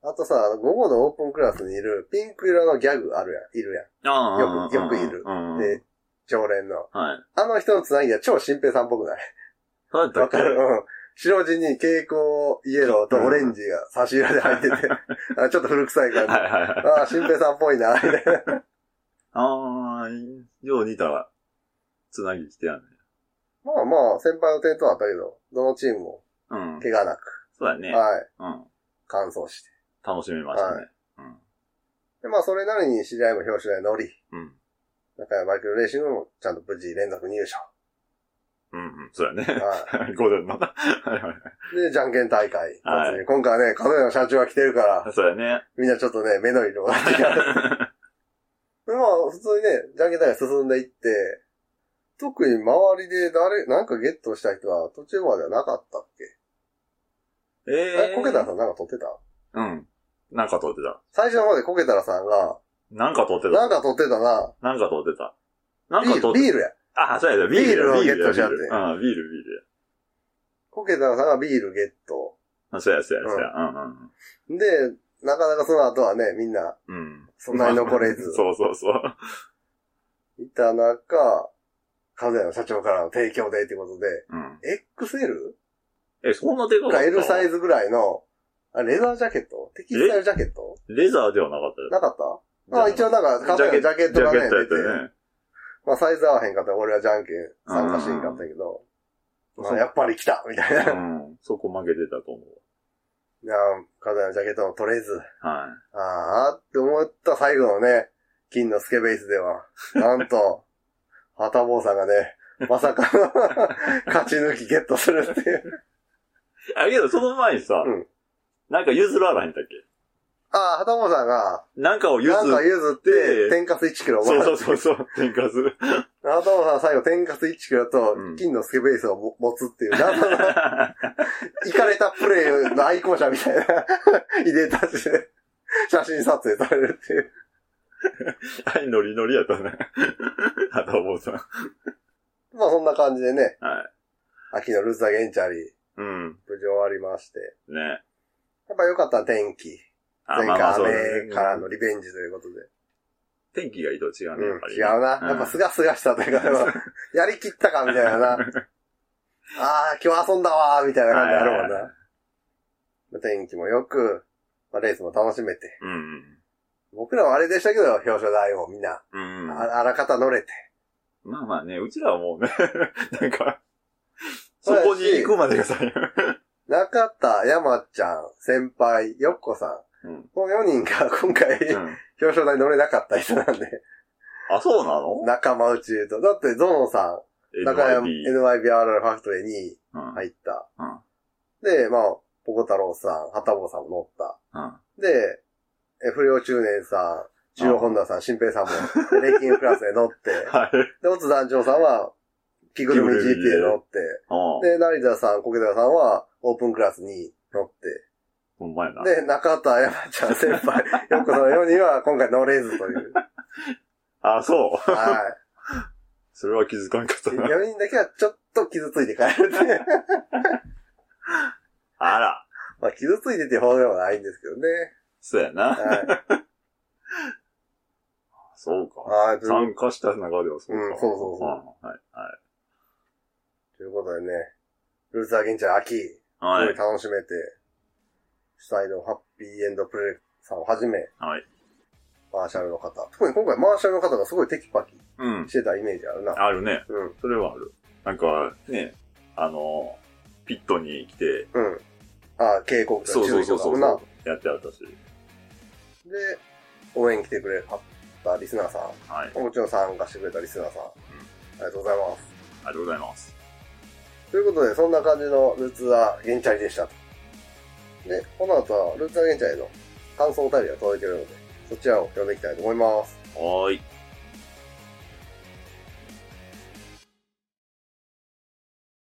*laughs* あとさ、午後のオープンクラスにいるピンク色のギャグあるやん。いるやああよくよくいるうんん。で、常連の。はい。あの人のつなぎは超新平さんっぽくない？そうだったっけ？わかる？うん。白地に蛍光イエローとオレンジが差し色で入ってて、*laughs* あちょっと古臭い感じ。はいはいはい。ああ、新平さんっぽいな、みたいな。あー、よう似た、つなぎ来てやんね。まあまあ、先輩の点とはあったけど、どのチームもうん。怪我なく、そうだね。はい、うん。完走して。楽しみましたね。はいで、まあ、それなりに知り合いも表彰台乗り、うん。うん。中山バイクレーシングもちゃんと無事連続入賞。うんうん。そうやね。は *laughs* ゴールデンの。はいはいはい。い。で、じゃんけん大会。はい今回はね、風の社長が来てるから、そうやね。みんなちょっとね、目の色が違う。*laughs* でまあ、普通にね、じゃんけん大会進んでいって、特に周りで誰、なんかゲットした人は途中まではなかったっけ？ええ、コケタラさんなんか撮ってた？うん。なんか撮ってた。最初の方でコケタラさんが、なんか撮ってた。なんか撮ってたな。なんか撮ってた。なんビール、か撮ってビールや。あ、そうやだ、ビールや。ビールをビールやゲットしちゃってビールうん、ビール、ビールコケタラさんがビールゲット。や。あそうや、そうや、そうや。うんうんで、なかなかその後はね、みんな、うん。うん。そんなに残れず *laughs* そうそうそう。いた中、カズヤの社長からの提供でっていうことで、うん。XL? え、そんなでかかかった L サイズぐらいの、あレザージャケット？テキスタイルジャケット？レザーではなかったよ。なかった？あ、一応なんか、カズヤのジャケットがね、ジャケットや出て、ったよね。まあサイズ合わへんかったら俺はじゃんけん参加しんかったけど、まあやっぱり来たみたいな。いうん。そこ負けてたと思う。や、カズヤのジャケットも取れず、はい。あーって思った最後のね、金のスケベースでは、なんと、ハタボーさんがね、*laughs* まさかの *laughs* 勝ち抜きゲットするっていう。*laughs* あ、けどその前にさ、うんなんか譲ららへんだっけ？ああ、ハタボーさんが、なんかを譲なんかっ譲って、天かす1キロそうそうそうそう、天かす。ハタボーさんは最後天かす1キロとうん金のスケベースをも持つっていう、謎の、いかれたプレイの愛好者みたいな、いでたちで、写真撮影されるっていう。*laughs* はい、ノリノリやったね。はたぼうさん。まあそんな感じでね、はい。秋のルーザーゲンチャリー、うん。無事終わりまして。ね。やっぱ良かったな天気。あ前回雨ねからのリベンジということで。天気がいいと違うね、やっぱりね。うん、違うな。やっぱすがすがしたというか、*laughs* やりきったかみたいなな。ああ、今日遊んだわーみたいな感じあるもんな。まあ天気も良く、まあ、レースも楽しめて。うん。僕らはあれでしたけど、表彰台もみんな、うん。ああらかた乗れて。まあまあね、うちらはもうね、*laughs* なんか、そこに行くまでがさ、中田、山ちゃん、先輩、よっこさん。うん。この4人が *laughs* 今回、うん。表彰台乗れなかった人なんで、あ、そうなの？仲間内で言うと。だって、ゾノさん、中山、NYB。NYBRR ファクトリーにうん。入った。うん。で、まあ、ポコ太郎さん、ハタボーさんも乗った。うん。で、え不良中年さん、中央本田さん、新平さんも、レイキングクラスで乗って、*laughs* はい。で、オツ団長さんは、着ぐるみ GP で乗って、うん。で、成田さん、コケタさんは、オープンクラスに乗って、ほんまやな。で、中田山ちゃん先輩、よっこさんのようには今回乗れずという。*laughs* あ、そう。は *laughs* それは気づかんかったい。な。4人だけはちょっと傷ついて帰るって。あら。まあ、傷ついててほどではないんですけどね。そうやな。はい。*laughs* そうか。はい。参加した中ではそうか。うんそうそうそうんはい。はい。ということでね、ルーザーゲンチャー秋、すごいはい。楽しめて、主催のハッピーエンドプレイさんをはじめ、はい。マーシャルの方。特に今回マーシャルの方がすごいテキパキうん。してたイメージあるな。あるね。うん。それはある。なんか、ね、あの、ピットに来て、うん。あ、警告とか注意そうそうそうそうとかもな。やってあったし。で、応援来てくれたリスナーさはい。ん。もちろん参加してくれたリスナーさん。ありがとうございます。ありがとうございます。ということで、そんな感じのルーツアーゲンチャリでしたと。で、この後はルーツアーゲンチャリの感想お便りが届いてるので、そちらを読んでいきたいと思います。はーい。